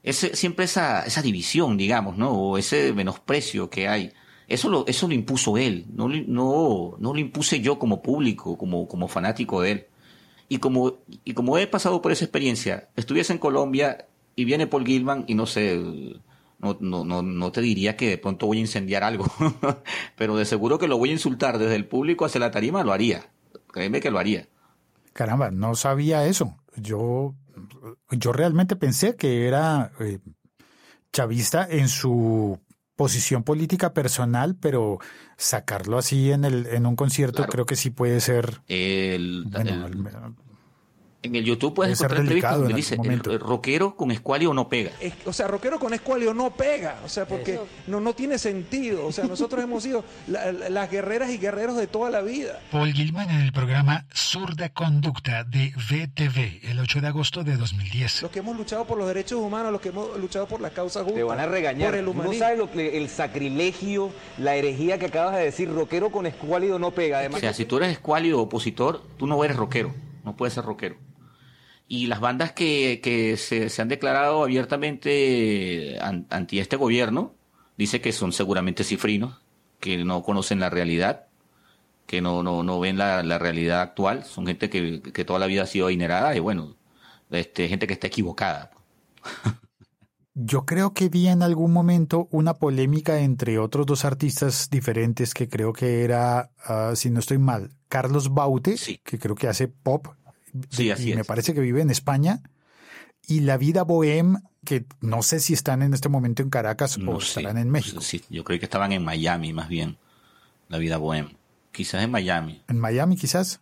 Ese, siempre esa, esa división, digamos, ¿no? O ese menosprecio que hay. Eso lo, eso lo impuso él, no, no, no lo impuse yo como público, como, como fanático de él. Y como, y como he pasado por esa experiencia, estuviese en Colombia y viene Paul Gilman y no sé, no, no, no, no te diría que de pronto voy a incendiar algo, pero de seguro que lo voy a insultar desde el público hacia la tarima, lo haría. Créeme que lo haría. Caramba, no sabía eso. Yo, yo realmente pensé que era eh, chavista en su posición política personal, pero sacarlo así en el en un concierto Claro. creo que sí puede ser El, bueno, el- En el YouTube puedes encontrar entrevistas donde en dice, el, el rockero con escualio no pega. Es- o sea, rockero con escualio no pega, o sea, porque no, no tiene sentido. O sea, nosotros hemos sido la- la- las guerreras y guerreros de toda la vida. Paul Gilman en el programa Zurda Conducta de VTV el 8 de agosto de 2010. Los que hemos luchado por los derechos humanos, los que hemos luchado por las causas justas. Te van a regañar. Por el no sabes lo que, el sacrilegio, la herejía que acabas de decir. Rockero con escuálido no pega. O Además, sea, si tú eres escualio o opositor, tú no eres rockero, no puedes ser rockero. Y las bandas que, que se, se han declarado abiertamente an- anti este gobierno, dice que son seguramente cifrinos, que no conocen la realidad, que no, no, no ven la, la realidad actual, son gente que, que toda la vida ha sido adinerada y bueno, este, gente que está equivocada. Yo creo que vi en algún momento una polémica entre otros dos artistas diferentes que creo que era, ah, si no estoy mal, Carlos Baute, Sí. que creo que hace pop, Sí, y así me es. parece que vive en España, y La Vida Bohem, que no sé si están en este momento en Caracas o No estarán en México. Sí, yo creo que estaban en Miami más bien, la vida bohem. Quizás en Miami. En Miami quizás.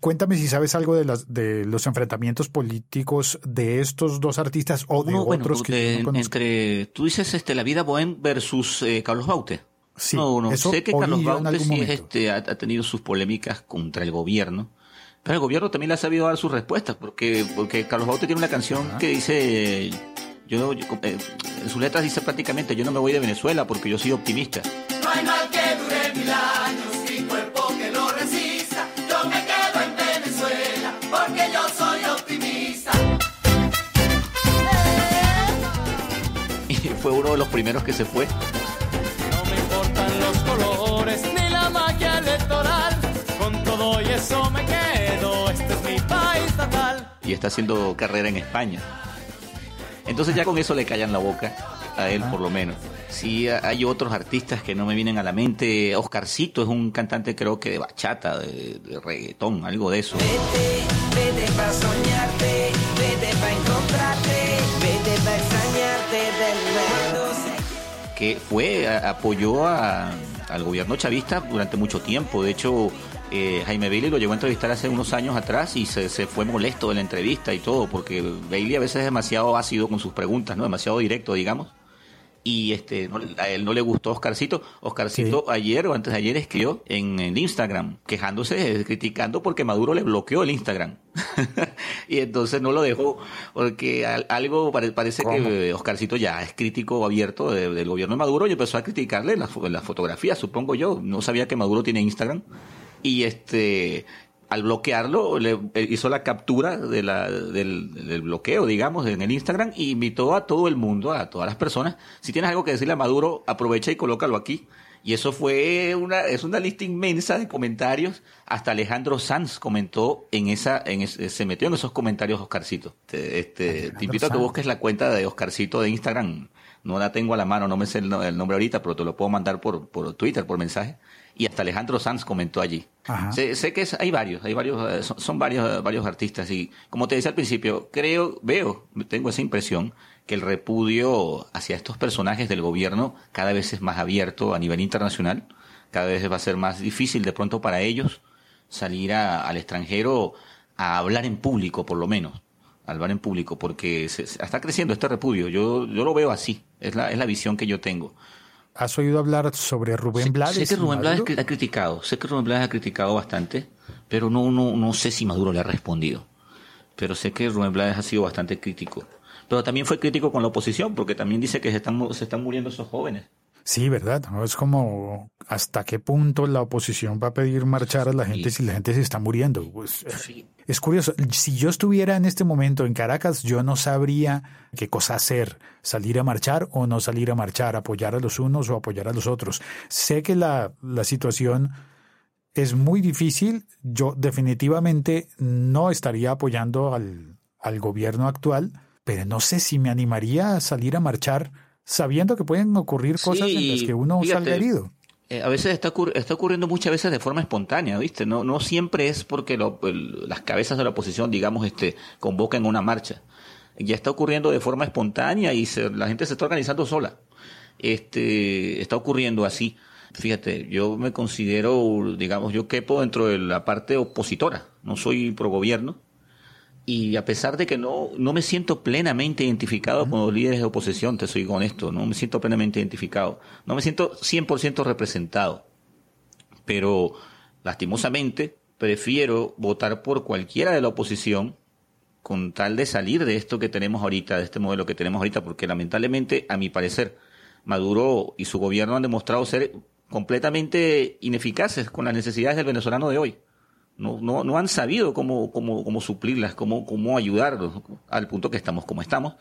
Cuéntame si sabes algo de, las, de los enfrentamientos políticos de estos dos artistas o de No, bueno, otros que de- no entre tú dices este la vida bohem versus eh, Carlos Baute. Sí, no, no, eso sé que Carlos Baute sí este, ha, ha tenido sus polémicas contra el gobierno, pero el gobierno también le ha sabido dar sus respuestas, porque porque Carlos Baute tiene una canción que dice yo, yo, eh, en sus letras dice prácticamente yo no me voy de Venezuela porque yo soy optimista. No hay mal que dure mil años, cuerpo que lo resista. Yo me quedo en Venezuela porque yo soy optimista. Y fue uno de los primeros que se fue. Y está haciendo carrera en España. Entonces ya con eso le callan la boca a él por lo menos. Sí, hay otros artistas que no me vienen a la mente. Oscarcito es un cantante creo que de bachata, de, de reggaetón, algo de eso. Vete, vete pa' soñarte, vete pa' encontrarte, vete pa' extrañarte del mundo. que fue, a- apoyó a- al gobierno chavista durante mucho tiempo. De hecho, eh, Jaime Bailey lo llegó a entrevistar hace unos años atrás y se, se fue molesto de la entrevista y todo, porque Bailey a veces es demasiado ácido con sus preguntas, ¿no? Demasiado directo, digamos. Y este, no- a él no le gustó Oscarcito. Oscarcito ayer o antes de ayer escribió en, el Instagram, quejándose, eh, criticando porque Maduro le bloqueó el Instagram. y entonces no lo dejó, porque al- algo pare- parece que Oscarcito ya es crítico abierto de- del gobierno de Maduro y empezó a criticarle las las fotografías, supongo yo. No sabía que Maduro tiene Instagram. Y este, al bloquearlo, le eh, hizo la captura de la, del, del bloqueo, digamos, en el Instagram y invitó a todo el mundo, a todas las personas. Si tienes algo que decirle a Maduro, aprovecha y colócalo aquí. Y eso fue una, es una lista inmensa de comentarios. Hasta Alejandro Sanz comentó en esa, en ese- se metió en esos comentarios Oscarcito. Te, este, te invito a que busques la cuenta de Oscarcito de Instagram. No la tengo a la mano, no me sé el, no- el nombre ahorita, pero te lo puedo mandar por, por Twitter, por mensaje. Y hasta Alejandro Sanz comentó allí. Sé, sé que es- hay varios, hay varios, eh, son, son varios, eh, varios artistas y como te decía al principio, creo, veo, tengo esa impresión que el repudio hacia estos personajes del gobierno cada vez es más abierto a nivel internacional, cada vez va a ser más difícil de pronto para ellos salir a- al extranjero a hablar en público, por lo menos, a hablar en público, porque se- se- está creciendo este repudio. Yo, yo lo veo así, es la, es la visión que yo tengo. ¿Has oído hablar sobre Rubén Sé- Blades? Sé que Rubén Blades ha criticado, sé que Rubén Blades ha criticado bastante, pero no, no, no sé si Maduro le ha respondido. Pero sé que Rubén Blades ha sido bastante crítico. Pero también fue crítico con la oposición, porque también dice que se están, se están muriendo esos jóvenes. Sí, ¿verdad? ¿No? Es como hasta qué punto la oposición va a pedir marchar a la gente si la gente se está muriendo. Pues, eh, Es curioso. Si yo estuviera en este momento en Caracas, yo no sabría qué cosa hacer. Salir a marchar o no salir a marchar, apoyar a los unos o apoyar a los otros. Sé que la, la situación es muy difícil. Yo definitivamente no estaría apoyando al, al gobierno actual, pero no sé si me animaría a salir a marchar sabiendo que pueden ocurrir cosas en las que uno fíjate, salga herido. eh, a veces está, está ocurriendo muchas veces de forma espontánea, ¿viste? No, no siempre es porque lo- el- las cabezas de la oposición, digamos, este, convocan una marcha. Ya está ocurriendo de forma espontánea y se- la gente se está organizando sola. Este, está ocurriendo así. Fíjate, yo me considero, digamos, yo quepo dentro de la parte opositora. No soy pro gobierno, y a pesar de que no, no me siento plenamente identificado con los líderes de oposición, te soy honesto, no me siento plenamente identificado, no me siento 100% representado, pero lastimosamente prefiero votar por cualquiera de la oposición con tal de salir de esto que tenemos ahorita, de este modelo que tenemos ahorita, porque lamentablemente, a mi parecer, Maduro y su gobierno han demostrado ser completamente ineficaces con las necesidades del venezolano de hoy. No, no, han sabido cómo, cómo, cómo suplirlas, cómo, cómo ayudarlos al punto que estamos como estamos.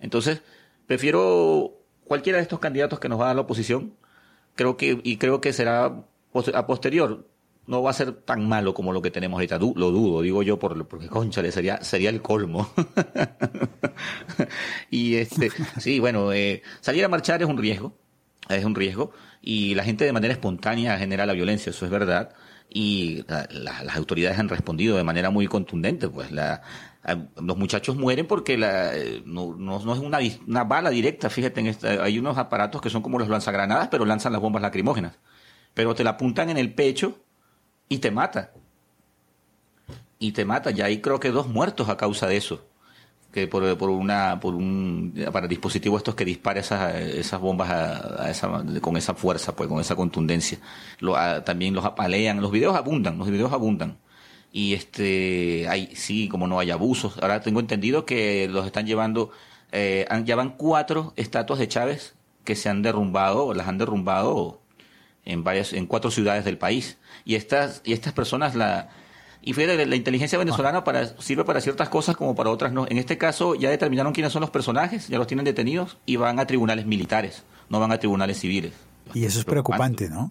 Entonces, prefiero cualquiera de estos candidatos que nos va a dar la oposición. Creo que, y creo que será a posterior. No va a ser tan malo como lo que tenemos ahorita. Du- lo dudo, digo yo, por, porque conchale, sería, sería el colmo. y este, sí, bueno, eh, salir a marchar es un riesgo, es un riesgo, y la gente de manera espontánea genera la violencia, eso es verdad, y la- la- las autoridades han respondido de manera muy contundente, pues la, los muchachos mueren porque la, eh, no, no, no es una, una bala directa, fíjate, en esta, hay unos aparatos que son como los lanzagranadas, pero lanzan las bombas lacrimógenas, pero te la apuntan en el pecho y te mata. Y te mata, ya hay creo que dos muertos a causa de eso por, una por un para dispositivo estos que dispara esas, bombas a, esa, con esa fuerza pues con esa contundencia. Lo- a- también los apalean los videos abundan los videos abundan. Y este hay sí como no hay abusos. Ahora tengo entendido que los están llevando eh, ya van cuatro estatuas de Chávez que se han derrumbado las han derrumbado en varias en cuatro ciudades del país. Y estas y estas personas la y fíjate, la- la inteligencia venezolana para, sirve para ciertas cosas como para otras no. En este caso ya determinaron quiénes son los personajes, ya los tienen detenidos y van a tribunales militares, no van a tribunales civiles. Y eso es preocupante, ¿no?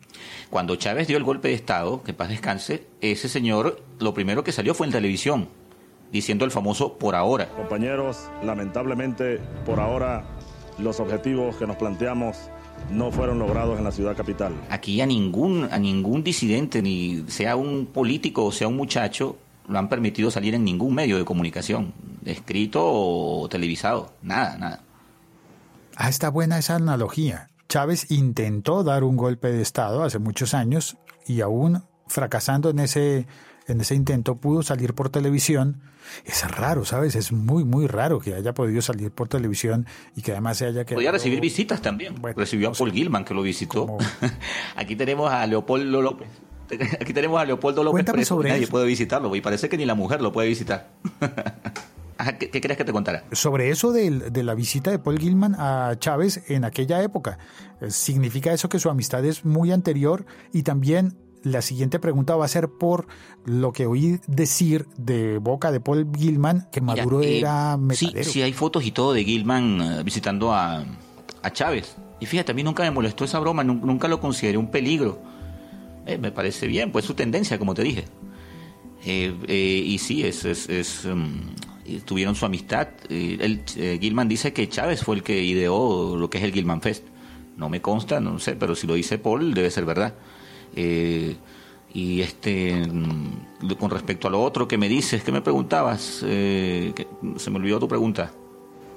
Cuando Chávez dio el golpe de Estado, que paz descanse, ese señor lo primero que salió fue en televisión, diciendo el famoso por ahora. Compañeros, lamentablemente por ahora los objetivos que nos planteamos no fueron logrados en la ciudad capital. Aquí a ningún, a ningún disidente, ni sea un político o sea un muchacho, lo han permitido salir en ningún medio de comunicación, escrito o televisado, nada, nada. Ah, está buena esa analogía. Chávez intentó dar un golpe de Estado hace muchos años y aún fracasando en ese, en ese intento pudo salir por televisión. Es raro, ¿sabes? Es muy, muy raro que haya podido salir por televisión y que además se haya quedado... Podía recibir visitas también. Recibió a Paul Gilman, que lo visitó. Aquí tenemos a Leopoldo López. Aquí tenemos a Leopoldo López Cuéntame preso. sobre Nadie eso. puede visitarlo. Y parece que ni la mujer lo puede visitar. Ajá, ¿Qué, qué crees que te contara? Sobre eso de, la visita de Paul Gilman a Chávez en aquella época, eh, ¿significa eso que su amistad es muy anterior? Y también la siguiente pregunta va a ser por lo que oí decir de boca de Paul Gilman, que Maduro Mira, eh, era sí, metalero. sí, hay fotos y todo de Gilman eh, visitando a, a Chávez. Y fíjate, a mí nunca me molestó esa broma, nun- nunca lo consideré un peligro. Eh, me parece bien, pues su tendencia, como te dije. Eh, eh, y sí, es, es, es, mm, tuvieron su amistad. Eh, eh, Gilman dice que Chávez fue el que ideó lo que es el Gilman Fest. No me consta, no sé, pero si lo dice Paul, debe ser verdad. Eh, y este, mm, con respecto a lo otro que me dices, que me preguntabas, Eh, que se me olvidó tu pregunta.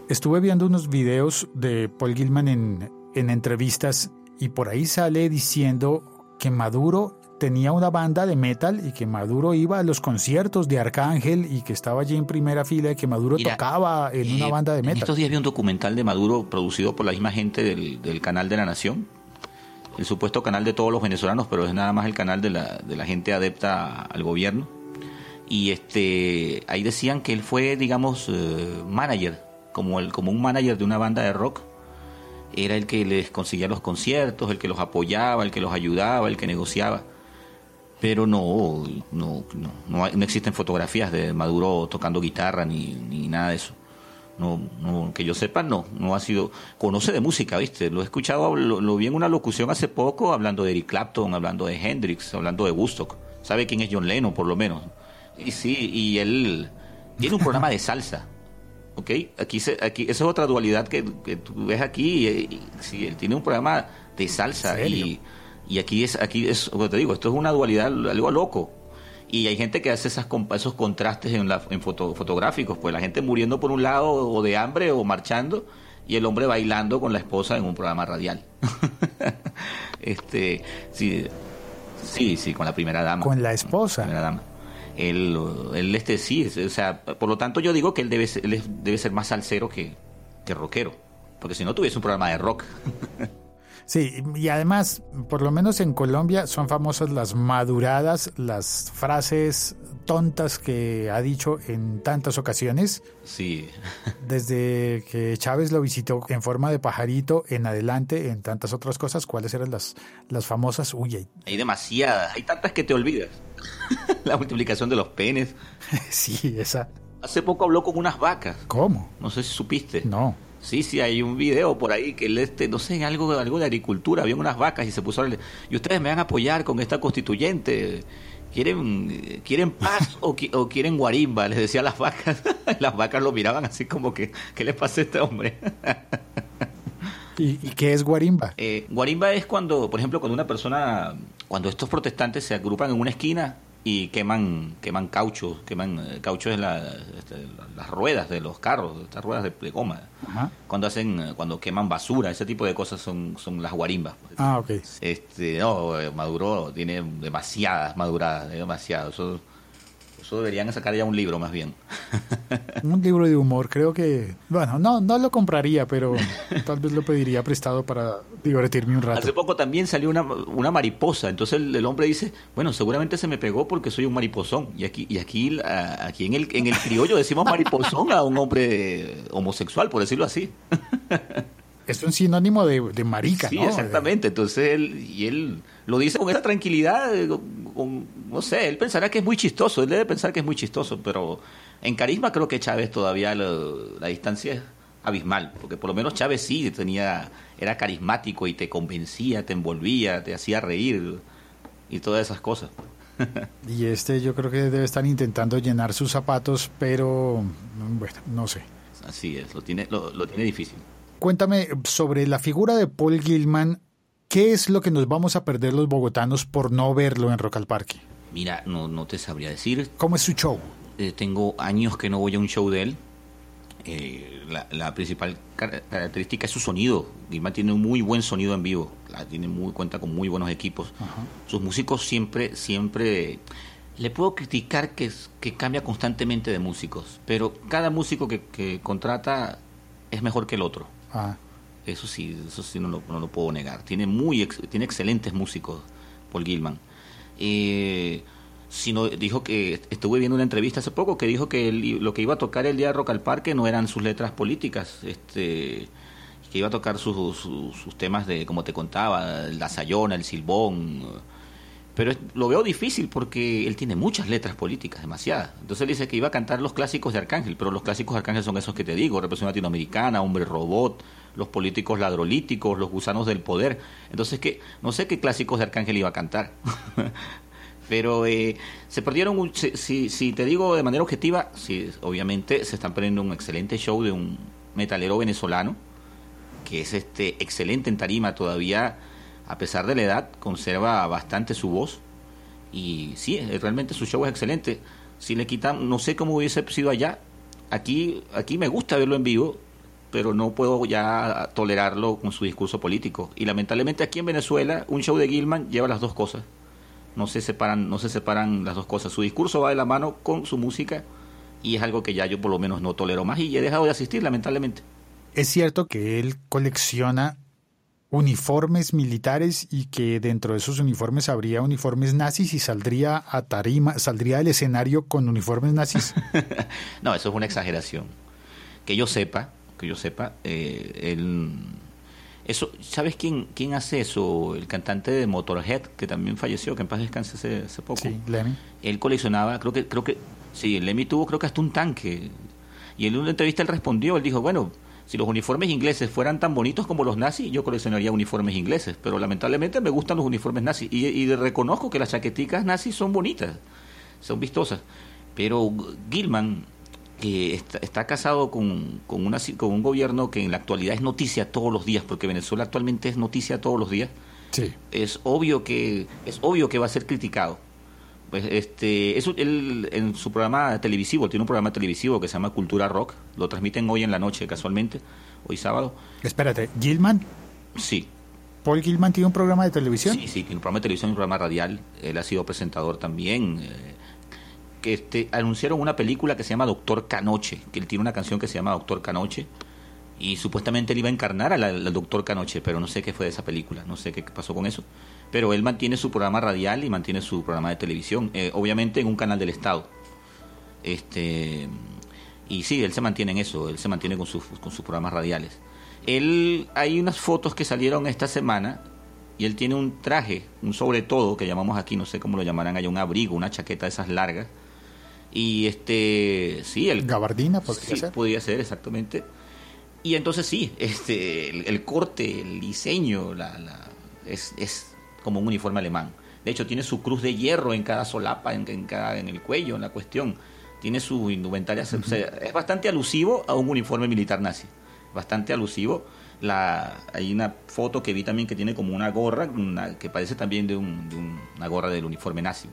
Estuve viendo unos videos de Paul Gilman en, en entrevistas y por ahí sale diciendo que Maduro tenía una banda de metal y que Maduro iba a los conciertos de Arcángel y que estaba allí en primera fila y que Maduro Mira, tocaba en una Eh, banda de En metal. estos días vi un documental de Maduro producido por la misma gente del, del canal de la Nación, el supuesto canal de todos los venezolanos, pero es nada más el canal de la, de la gente adepta al gobierno. Y este ahí decían que él fue, digamos, eh, manager, como, el, como un manager de una banda de rock. Era el que les conseguía los conciertos, el que los apoyaba, el que los ayudaba, el que negociaba. Pero no, no, no, no, no existen fotografías de Maduro tocando guitarra ni, ni nada de eso. No, no, que yo sepa, no, no ha sido. Conoce de música, ¿viste? Lo he escuchado, lo, lo vi en una locución hace poco, hablando de Eric Clapton, hablando de Hendrix, hablando de Woodstock. ¿Sabe quién es John Lennon, por lo menos? Y sí, y él tiene un programa de salsa. ¿Ok? Aquí, se, aquí esa es otra dualidad que, que tú ves aquí. Y, y- sí, él tiene un programa de salsa. Y, y aquí es, aquí es, como te digo, esto es una dualidad, algo loco. Y hay gente que hace esas, esos contrastes en, la, en foto, fotográficos, pues la gente muriendo por un lado o de hambre o marchando y el hombre bailando con la esposa en un programa radial. este, sí, sí, sí, con la primera dama. Con la esposa. Primera dama. Él, él este sí, es- o sea, por lo tanto yo digo que él debe ser, él debe ser más salsero que, que rockero, porque si no tuviese un programa de rock. Sí, y además, por lo menos en Colombia son famosas las maduradas, las frases tontas que ha dicho en tantas ocasiones, Sí, desde que Chávez lo visitó en forma de pajarito en adelante, en tantas otras cosas, ¿cuáles eran las, las famosas? Uy, hay- hay demasiadas, hay tantas que te olvidas. La multiplicación de los penes. sí, esa. Hace poco habló con unas vacas, ¿Cómo? no sé si supiste. No. Sí, sí, hay un video por ahí que este, no sé, algo, algo de agricultura, había unas vacas y se puso a hablarle, y ustedes me van a apoyar con esta constituyente, ¿quieren, quieren paz o, qui- o quieren guarimba? Les decía a las vacas, las vacas lo miraban así como que, ¿qué le pasa a este hombre? ¿Y, y qué es guarimba? Eh, guarimba es cuando, por ejemplo, cuando una persona, cuando estos protestantes se agrupan en una esquina y queman, queman caucho, queman eh, caucho es la, este, las ruedas de los carros, estas ruedas de, de goma. Ajá. Cuando hacen, eh, cuando queman basura, ese tipo de cosas son, son las guarimbas. Ah, ok. Este, no, eh, Maduro tiene demasiadas maduradas, demasiado. Eso, eso deberían sacar ya un libro más bien. Un libro de humor, creo que, bueno, no, no lo compraría, pero tal vez lo pediría prestado para divertirme un rato. Hace poco también salió una, una mariposa, entonces el, el hombre dice, bueno, seguramente se me pegó porque soy un mariposón. Y aquí, y aquí, a- aquí en el, en el criollo decimos mariposón a un hombre homosexual, por decirlo así. Es un sinónimo de, de marica, sí, ¿no? exactamente. Entonces él, y él lo dice con esa tranquilidad, eh, con- no sé, él pensará que es muy chistoso, él debe pensar que es muy chistoso, pero en carisma creo que Chávez todavía lo- la distancia es abismal, porque por lo menos Chávez sí tenía, era carismático y te convencía, te envolvía, te hacía reír y todas esas cosas. Y este yo creo que debe estar intentando llenar sus zapatos, pero bueno, no sé. Así es, lo tiene, lo, lo tiene difícil. Cuéntame sobre la figura de Paul Gilman. ¿Qué es lo que nos vamos a perder los bogotanos por no verlo en Rock al Parque? Mira, no, no te sabría decir, ¿Cómo es su show? Eh, tengo años que no voy a un show de él. Eh, la, la principal car- característica es su sonido. Gilman tiene un muy buen sonido en vivo. La tiene muy cuenta con muy buenos equipos. Sus músicos siempre, siempre. Le puedo criticar que, cambia constantemente de músicos, pero cada músico que, que contrata es mejor que el otro. Ah, Eso sí, eso sí no lo, no lo puedo negar. Tiene muy ex- tiene excelentes músicos, Paul Gilman. Eh, sino dijo que estuve viendo una entrevista hace poco que dijo que lo que iba a tocar el día de Rock al Parque no eran sus letras políticas, este que iba a tocar sus, sus, temas de, como te contaba, la sayona, el silbón. Pero lo veo difícil porque él tiene muchas letras políticas, demasiadas. Entonces él dice que iba a cantar los clásicos de Arcángel, pero los clásicos de Arcángel son esos que te digo, Represión Latinoamericana, Hombre Robot, los políticos ladrolíticos, los gusanos del poder. Entonces que no sé qué clásicos de Arcángel iba a cantar. pero eh, se perdieron, si, si, si te digo de manera objetiva, sí, obviamente se están perdiendo un excelente show de un metalero venezolano, que es este excelente en tarima todavía, a pesar de la edad, conserva bastante su voz. Y sí, eh, realmente su show es excelente. Si le quitan, no sé cómo hubiese sido allá. Aquí, aquí me gusta verlo en vivo, pero no puedo ya tolerarlo con su discurso político. Y lamentablemente aquí en Venezuela, un show de Gilman lleva las dos cosas. No se separan, no se separan las dos cosas. Su discurso va de la mano con su música y es algo que ya yo por lo menos no tolero más y he dejado de asistir, lamentablemente. es cierto que él colecciona uniformes militares y que dentro de esos uniformes habría uniformes nazis y saldría a tarima, saldría del escenario con uniformes nazis. No, eso es una exageración. Que yo sepa, que yo sepa, eh, él- eso, ¿sabes quién, quién hace eso? El cantante de Motorhead, que también falleció, que en paz descanse hace, hace poco. Sí, Lemmy. Él coleccionaba, creo que, creo que, sí, Lemmy tuvo creo que hasta un tanque. Y en una entrevista él respondió, él dijo, bueno, si los uniformes ingleses fueran tan bonitos como los nazis, yo coleccionaría uniformes ingleses, pero lamentablemente me gustan los uniformes nazis. Y, y reconozco que las chaqueticas nazis son bonitas, son vistosas. Pero Gilman, que está, está casado con, con, una, con un gobierno que en la actualidad es noticia todos los días, porque Venezuela actualmente es noticia todos los días, Sí. es obvio que es obvio que va a ser criticado. Pues este, eso, él en su programa televisivo, tiene un programa televisivo que se llama Cultura Rock, lo transmiten hoy en la noche casualmente, hoy sábado. Espérate, Gilman, Sí, Paul Gilman tiene un programa de televisión. sí, sí, tiene un programa de televisión y un programa radial, él ha sido presentador también. eh, que este, anunciaron una película que se llama Doctor Canoche, que él tiene una canción que se llama Doctor Canoche, y supuestamente él iba a encarnar al, al Doctor Canoche, pero no sé qué fue de esa película, no sé qué pasó con eso. Pero él mantiene su programa radial y mantiene su programa de televisión, eh, obviamente en un canal del Estado. Este, y sí, él se mantiene en eso, él se mantiene con sus, con sus programas radiales. Él, hay unas fotos que salieron esta semana y él tiene un traje, un sobre todo que llamamos aquí, no sé cómo lo llamarán allá, un abrigo, una chaqueta de esas largas. Y este, sí, el Gabardina, podría sí, ser. podría ser exactamente. Y entonces sí, este, el, el corte, el diseño, la, la, es, es como un uniforme alemán. De hecho, tiene su cruz de hierro en cada solapa, en, en cada, en el cuello, en la cuestión. Tiene su indumentaria, o sea, es bastante alusivo a un uniforme militar nazi. Bastante alusivo. La, hay una foto que vi también que tiene como una gorra, una- que parece también de, un- de un- una gorra del uniforme nazi.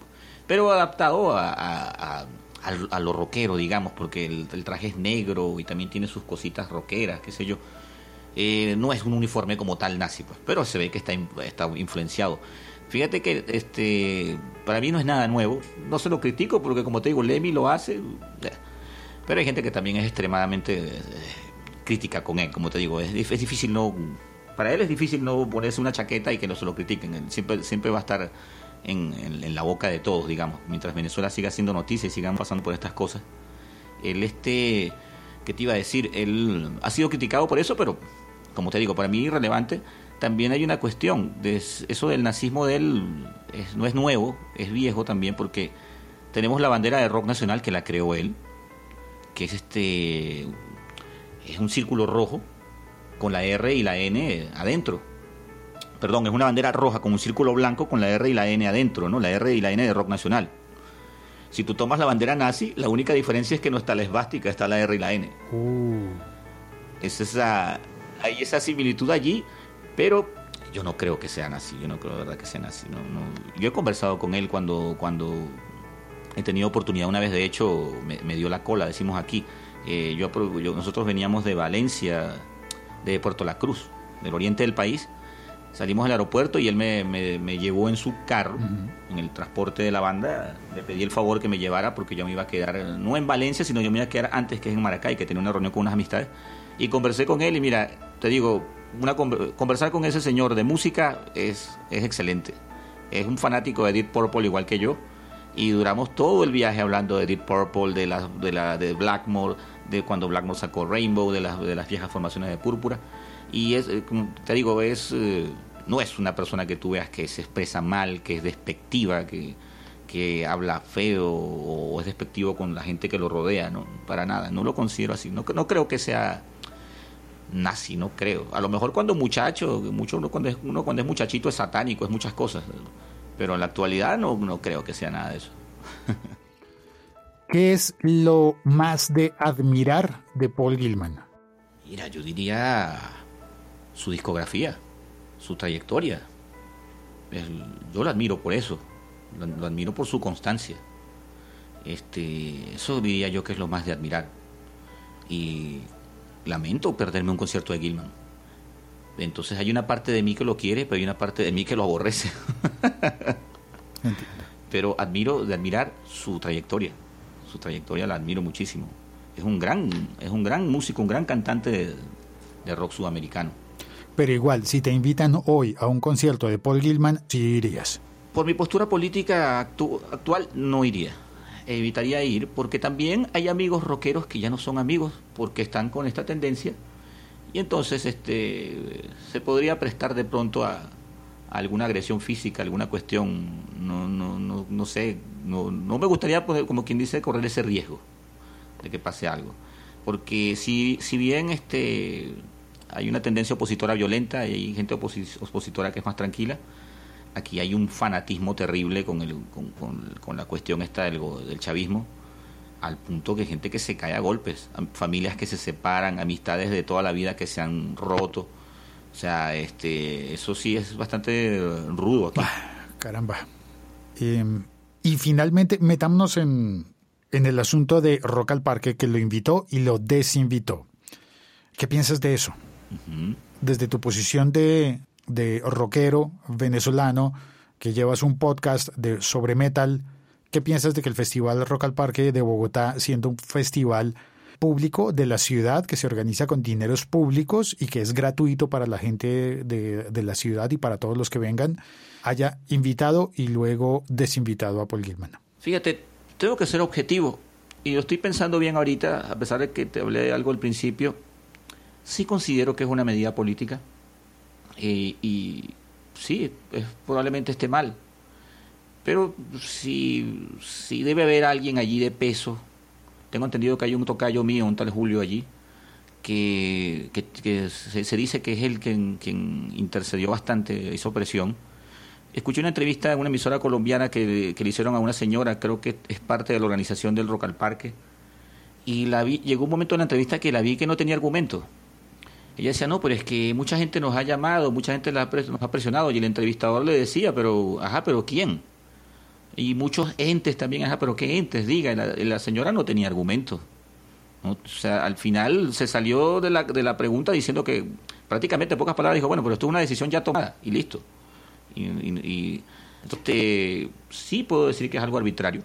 Pero adaptado a, a- a- a- a lo rockero, digamos, porque el, traje es negro y también tiene sus cositas rockeras, qué sé yo. Eh, no es un uniforme como tal nazi, pues, pero se ve que está, in- está influenciado. Fíjate que este para mí no es nada nuevo. No se lo critico porque, como te digo, Lemmy lo hace. eh, Pero hay gente que también es extremadamente eh, crítica con él, como te digo. Es, dif- es difícil no. Para él es difícil no ponerse una chaqueta y que no se lo critiquen. Siempre, siempre va a estar en, la boca de todos, digamos. Mientras Venezuela siga haciendo noticias y sigan pasando por estas cosas. Él, este. ¿Qué te iba a decir? Él ha sido criticado por eso, pero como te digo, para mí irrelevante. También hay una cuestión, de eso del nazismo de él no es nuevo, es viejo también, porque tenemos la bandera de rock nacional que la creó él, que es este es un círculo rojo con la R y la N adentro. Perdón, es una bandera roja con un círculo blanco con la R y la N adentro, ¿no? La R y la N de rock nacional. Si tú tomas la bandera nazi, la única diferencia es que no está la esvástica, está la R y la N. Es esa, hay esa similitud allí, pero yo no creo que sean así, yo no creo de verdad que sean así. No, no. Yo he conversado con él cuando, cuando he tenido oportunidad, una vez de hecho me, me dio la cola, decimos aquí. Eh, yo- nosotros veníamos de Valencia, de Puerto La Cruz, del oriente del país. Salimos del aeropuerto y él me, me- me llevó en su carro, en el transporte de la banda. Le pedí el favor que me llevara porque yo me iba a quedar, no en Valencia, sino yo me iba a quedar antes, que es en Maracay, que tenía una reunión con unas amistades. Y conversé con él y mira, te digo, una conver- conversar con ese señor de música es, es excelente. Es un fanático de Deep Purple igual que yo. Y duramos todo el viaje hablando de Deep Purple, de, la, de, la, de Blackmore, de cuando Blackmore sacó Rainbow, de las, de las viejas formaciones de Púrpura. Y es, eh, como te digo, es, eh, no es una persona que tú veas que se expresa mal, que es despectiva, que, que habla feo o es despectivo con la gente que lo rodea, no, para nada, no lo considero así, no, no creo que sea nazi, no creo. A lo mejor cuando muchacho, mucho uno cuando es, uno cuando es muchachito es satánico, es muchas cosas, pero en la actualidad no, no creo que sea nada de eso. ¿Qué es lo más de admirar de Paul Gilman? Mira, yo diría su discografía, su trayectoria. El- yo lo admiro por eso, lo, lo admiro por su constancia. Este, eso diría yo que es lo más de admirar. Y lamento perderme un concierto de Gilman. Entonces hay una parte de mí que lo quiere, pero hay una parte de mí que lo aborrece. pero admiro de admirar su trayectoria. Su trayectoria la admiro muchísimo. Es un gran, es un gran músico, un gran cantante de, de rock sudamericano. Pero igual, si te invitan hoy a un concierto de Paul Gilman, sí irías. Por mi postura política actu- actual no iría. Evitaría ir porque también hay amigos rockeros que ya no son amigos porque están con esta tendencia y entonces este se podría prestar de pronto a, alguna agresión física, alguna cuestión, no no no, no sé, no, no me gustaría poder, como quien dice correr ese riesgo de que pase algo, porque si si bien este hay una tendencia opositora violenta hay gente oposi- opositora que es más tranquila, aquí hay un fanatismo terrible con, el, con, la cuestión esta del, chavismo, al punto que gente que se cae a golpes, am- familias que se separan, amistades de toda la vida que se han roto. O sea, este, eso sí es bastante rudo aquí. Caramba. Eh, y finalmente, metámonos en, en el asunto de Rock al Parque, que lo invitó y lo desinvitó. ¿Qué piensas de eso? Desde tu posición de, de rockero venezolano, que llevas un podcast de, sobre metal, ¿Qué piensas de que el Festival Rock al Parque de Bogotá, siendo un festival público de la ciudad que se organiza con dineros públicos y que es gratuito para la gente de, de la ciudad y para todos los que vengan, haya invitado y luego desinvitado a Paul Gilman? Fíjate, tengo que ser objetivo. Y yo estoy pensando bien ahorita, a pesar de que te hablé de algo al principio, sí considero que es una medida política. Eh, y sí, es, probablemente esté mal. Pero si, debe haber alguien allí de peso, tengo entendido que hay un tocayo mío, un tal Julio allí, que, que, se, se, dice que es el quien, quien intercedió bastante, hizo presión. Escuché una entrevista en una emisora colombiana que, que, le hicieron a una señora, creo que es parte de la organización del Rock al Parque, y la vi, llegó un momento en la entrevista que la vi que no tenía argumento. Ella decía, no, pero es que mucha gente nos ha llamado, mucha gente nos ha presionado, y el entrevistador le decía, pero, ajá, pero ¿quién? Y muchos entes también, ajá, pero ¿qué entes? Diga, la, la señora no tenía argumento. ¿no? O sea, al final se salió de la, de la pregunta diciendo que prácticamente en pocas palabras dijo, bueno, pero esto es una decisión ya tomada y listo. Y, entonces, sí puedo decir que es algo arbitrario.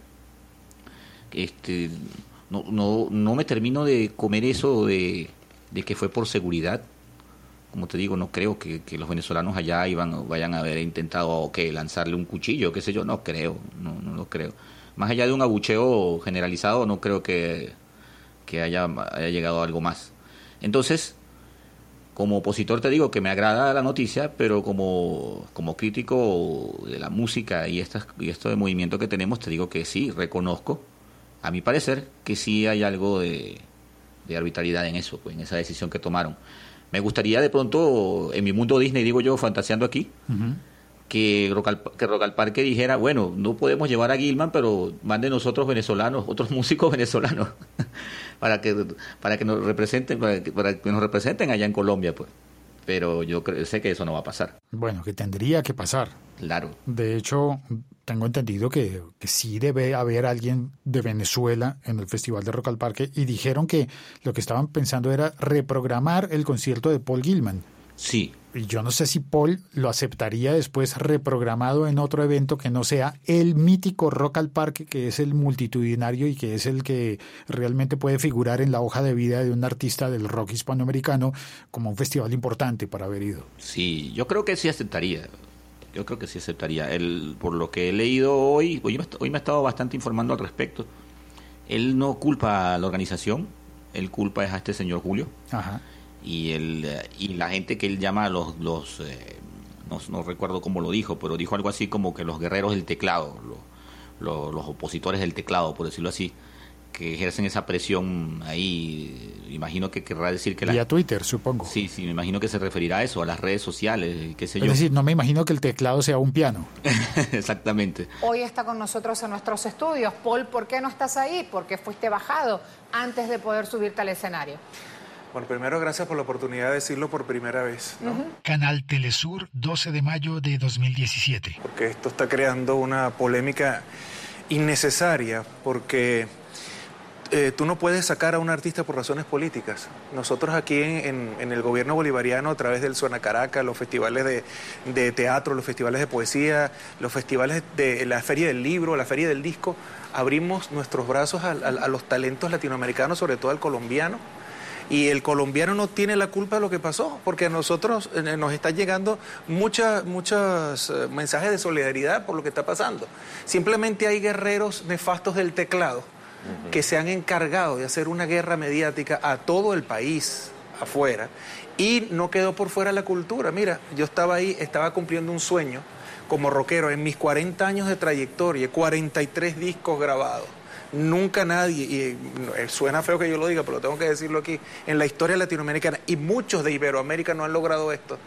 Este, no, no, no me termino de comer eso de, de que fue por seguridad. Como te digo, no creo que, que los venezolanos allá iban, vayan a haber intentado que lanzarle un cuchillo, qué sé yo, no creo, no, no lo creo. Más allá de un abucheo generalizado, no creo que, que haya, haya llegado algo más. Entonces, como opositor te digo que me agrada la noticia, pero como, como crítico de la música y, estas, y esto de movimiento que tenemos, te digo que sí, reconozco, a mi parecer, que sí hay algo de, de arbitrariedad en eso, pues, en esa decisión que tomaron. Me gustaría de pronto, en mi mundo Disney, digo yo, fantaseando aquí, uh -huh. que, Rock al, que Parque dijera, bueno, no podemos llevar a Gilman, pero mande nosotros venezolanos, otros músicos venezolanos, para que para que nos representen, para que, para que nos representen allá en Colombia, pues. Pero yo sé que eso no va a pasar. Bueno, que tendría que pasar. Claro. De hecho, tengo entendido que, que, sí debe haber alguien de Venezuela en el Festival de Rock al Parque y dijeron que lo que estaban pensando era reprogramar el concierto de Paul Gilman. Sí. Yo no sé si Paul lo aceptaría después reprogramado en otro evento que no sea el mítico Rock al Parque, que es el multitudinario y que es el que realmente puede figurar en la hoja de vida de un artista del rock hispanoamericano como un festival importante para haber ido. Sí, yo creo que sí aceptaría yo creo que sí aceptaría. Él, por lo que he leído hoy, hoy, hoy me he estado bastante informando al respecto. Él no culpa a la organización, él culpa es a este señor Julio. Ajá. Y, el, y la gente que él llama los... los eh, no, no, recuerdo cómo lo dijo, pero dijo algo así como que los guerreros del teclado, los, los, los opositores del teclado, por decirlo así que ejercen esa presión ahí, imagino que querrá decir que... La... Vía Twitter, supongo. Sí, sí, me imagino que se referirá a eso, a las redes sociales, qué sé es yo. Es decir, no me imagino que el teclado sea un piano. Exactamente. Hoy está con nosotros en nuestros estudios. Paul, ¿por qué no estás ahí? ¿Por qué fuiste bajado antes de poder subirte al escenario? Bueno, primero gracias por la oportunidad de decirlo por primera vez. ¿no? Uh -huh. Canal Telesur, 12 de mayo de 2017. Porque esto está creando una polémica innecesaria, porque eh, tú no puedes sacar a un artista por razones políticas. Nosotros aquí en, en, en, el gobierno bolivariano, a través del Suena Caracas, los festivales de, de, teatro, los festivales de poesía, los festivales de la Feria del Libro, la Feria del Disco, abrimos nuestros brazos a, a, a los talentos latinoamericanos, sobre todo al colombiano. Y el colombiano no tiene la culpa de lo que pasó, porque a nosotros eh, nos están llegando muchas, muchos eh, mensajes de solidaridad por lo que está pasando. Simplemente hay guerreros nefastos del teclado que se han encargado de hacer una guerra mediática a todo el país afuera y no quedó por fuera la cultura. Mira, yo estaba ahí, estaba cumpliendo un sueño como rockero en mis 40 años de trayectoria, 43 discos grabados. Nunca nadie, y suena feo que yo lo diga, pero tengo que decirlo aquí, en la historia latinoamericana, y muchos de Iberoamérica no han logrado esto,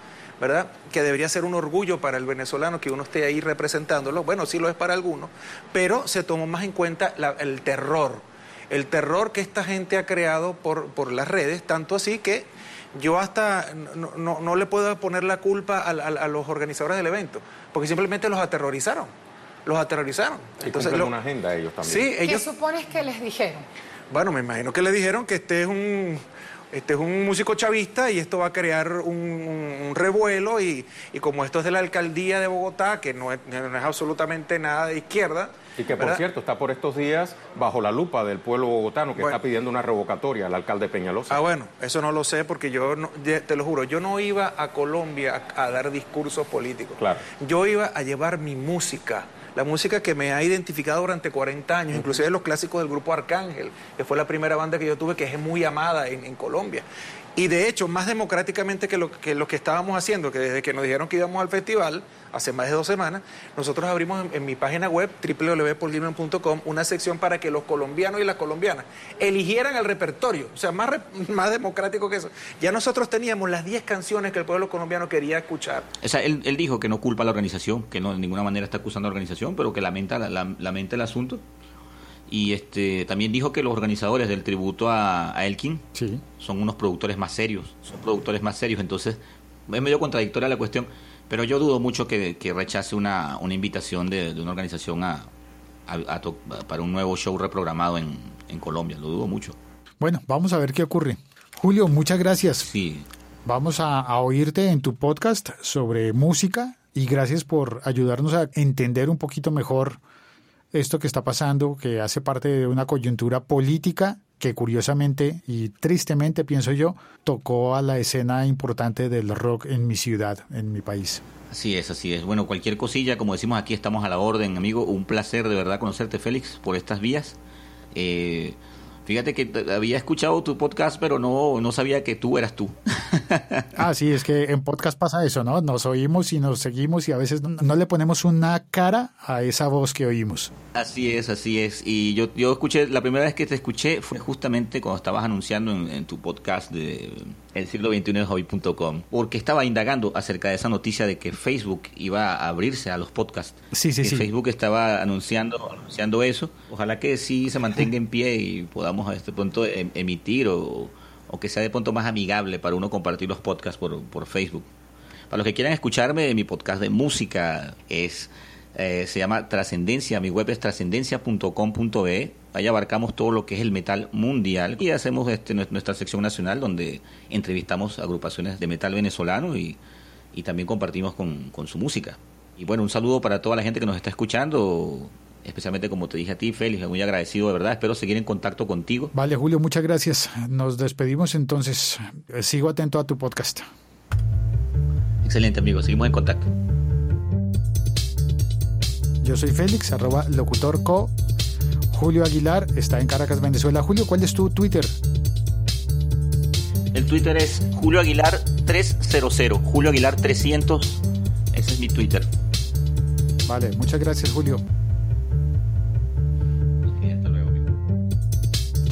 ¿verdad? Que debería ser un orgullo para el venezolano que uno esté ahí representándolo. Bueno, sí lo es para algunos, pero se tomó más en cuenta el terror, el terror que esta gente ha creado por, por las redes, tanto así que yo hasta no, no, no le puedo poner la culpa a, a, los organizadores del evento, porque simplemente los aterrorizaron. Los aterrorizaron. Y Entonces, lo, una agenda ellos también. Sí, ellos, ¿Qué supones que les dijeron? Bueno, me imagino que le dijeron que este es un este es un músico chavista y esto va a crear un, un- un revuelo y, y como esto es de la alcaldía de Bogotá, que no es, no es absolutamente nada de izquierda. Y que, por cierto, está por estos días bajo la lupa del pueblo bogotano que Bueno. está pidiendo una revocatoria al alcalde Peñalosa. Ah, bueno, eso no lo sé porque yo, no- te lo juro, yo no iba a Colombia a, a dar discursos políticos. Claro. Yo iba a llevar mi música, la música que me ha identificado durante 40 años, inclusive los clásicos del grupo Arcángel, que fue la primera banda que yo tuve que es muy amada en, en Colombia. Y de hecho, más democráticamente que lo, que estábamos haciendo, que desde que nos dijeron que íbamos al festival, hace más de dos semanas, nosotros abrimos en, mi página web, www.paulgilman.com, una sección para que los colombianos y las colombianas eligieran el repertorio. O sea, más, más democrático que eso. Ya nosotros teníamos las 10 canciones que el pueblo colombiano quería escuchar. O sea, él, dijo que no culpa a la organización, que no de ninguna manera está acusando a la organización, pero que lamenta, la- la- lamenta el asunto. Y este también dijo que los organizadores del tributo a, a Elkin Sí. son unos productores más serios, son productores más serios, entonces es medio contradictoria la cuestión, pero yo dudo mucho que, que rechace una, una invitación de, de una organización a, a- a to- para un nuevo show reprogramado en, en Colombia, lo dudo mucho. Bueno, vamos a ver qué ocurre. Julio, muchas gracias. Sí, Vamos a, a oírte en tu podcast sobre música y gracias por ayudarnos a entender un poquito mejor esto que está pasando, que hace parte de una coyuntura política que curiosamente y tristemente, pienso yo, tocó a la escena importante del rock en mi ciudad, en mi país. Así es, así es. Bueno, cualquier cosilla, como decimos aquí, estamos a la orden, amigo. Un placer de verdad conocerte, Félix, por estas vías. Eh, fíjate que había escuchado tu podcast, pero no, no sabía que tú eras tú. Ah, sí, es que en podcast pasa eso, ¿no? Nos oímos y nos seguimos y a veces no, no le ponemos una cara a esa voz que oímos. Así es, así es. Y yo, yo escuché, la primera vez que te escuché fue justamente cuando estabas anunciando en, en tu podcast de el siglo 21 de hobby.com, porque estaba indagando acerca de esa noticia de que Facebook iba a abrirse a los podcasts. Sí, sí, que sí. Facebook estaba anunciando, anunciando eso. Ojalá que sí se mantenga en pie y podamos a este punto em- emitir o, o que sea de pronto más amigable para uno compartir los podcasts por, por Facebook. Para los que quieran escucharme, mi podcast de música es eh, se llama Trascendencia. Mi web es trascendencia.com.be. Ahí abarcamos todo lo que es el metal mundial y hacemos este, nues- nuestra sección nacional donde entrevistamos agrupaciones de metal venezolano y, y también compartimos con, con su música. Y bueno, un saludo para toda la gente que nos está escuchando, especialmente como te dije a ti, Félix, muy agradecido de verdad. Espero seguir en contacto contigo. Vale, Julio, muchas gracias. Nos despedimos entonces. Eh, Sigo atento a tu podcast. Excelente, amigo. Seguimos en contacto. Yo soy Félix, arroba locutorco. Julio Aguilar está en Caracas, Venezuela. Julio, ¿cuál es tu Twitter? El Twitter es Julio Aguilar 300, Julio Aguilar 300. Ese es mi Twitter. Vale, muchas gracias, Julio.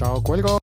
Chao, cuelgo.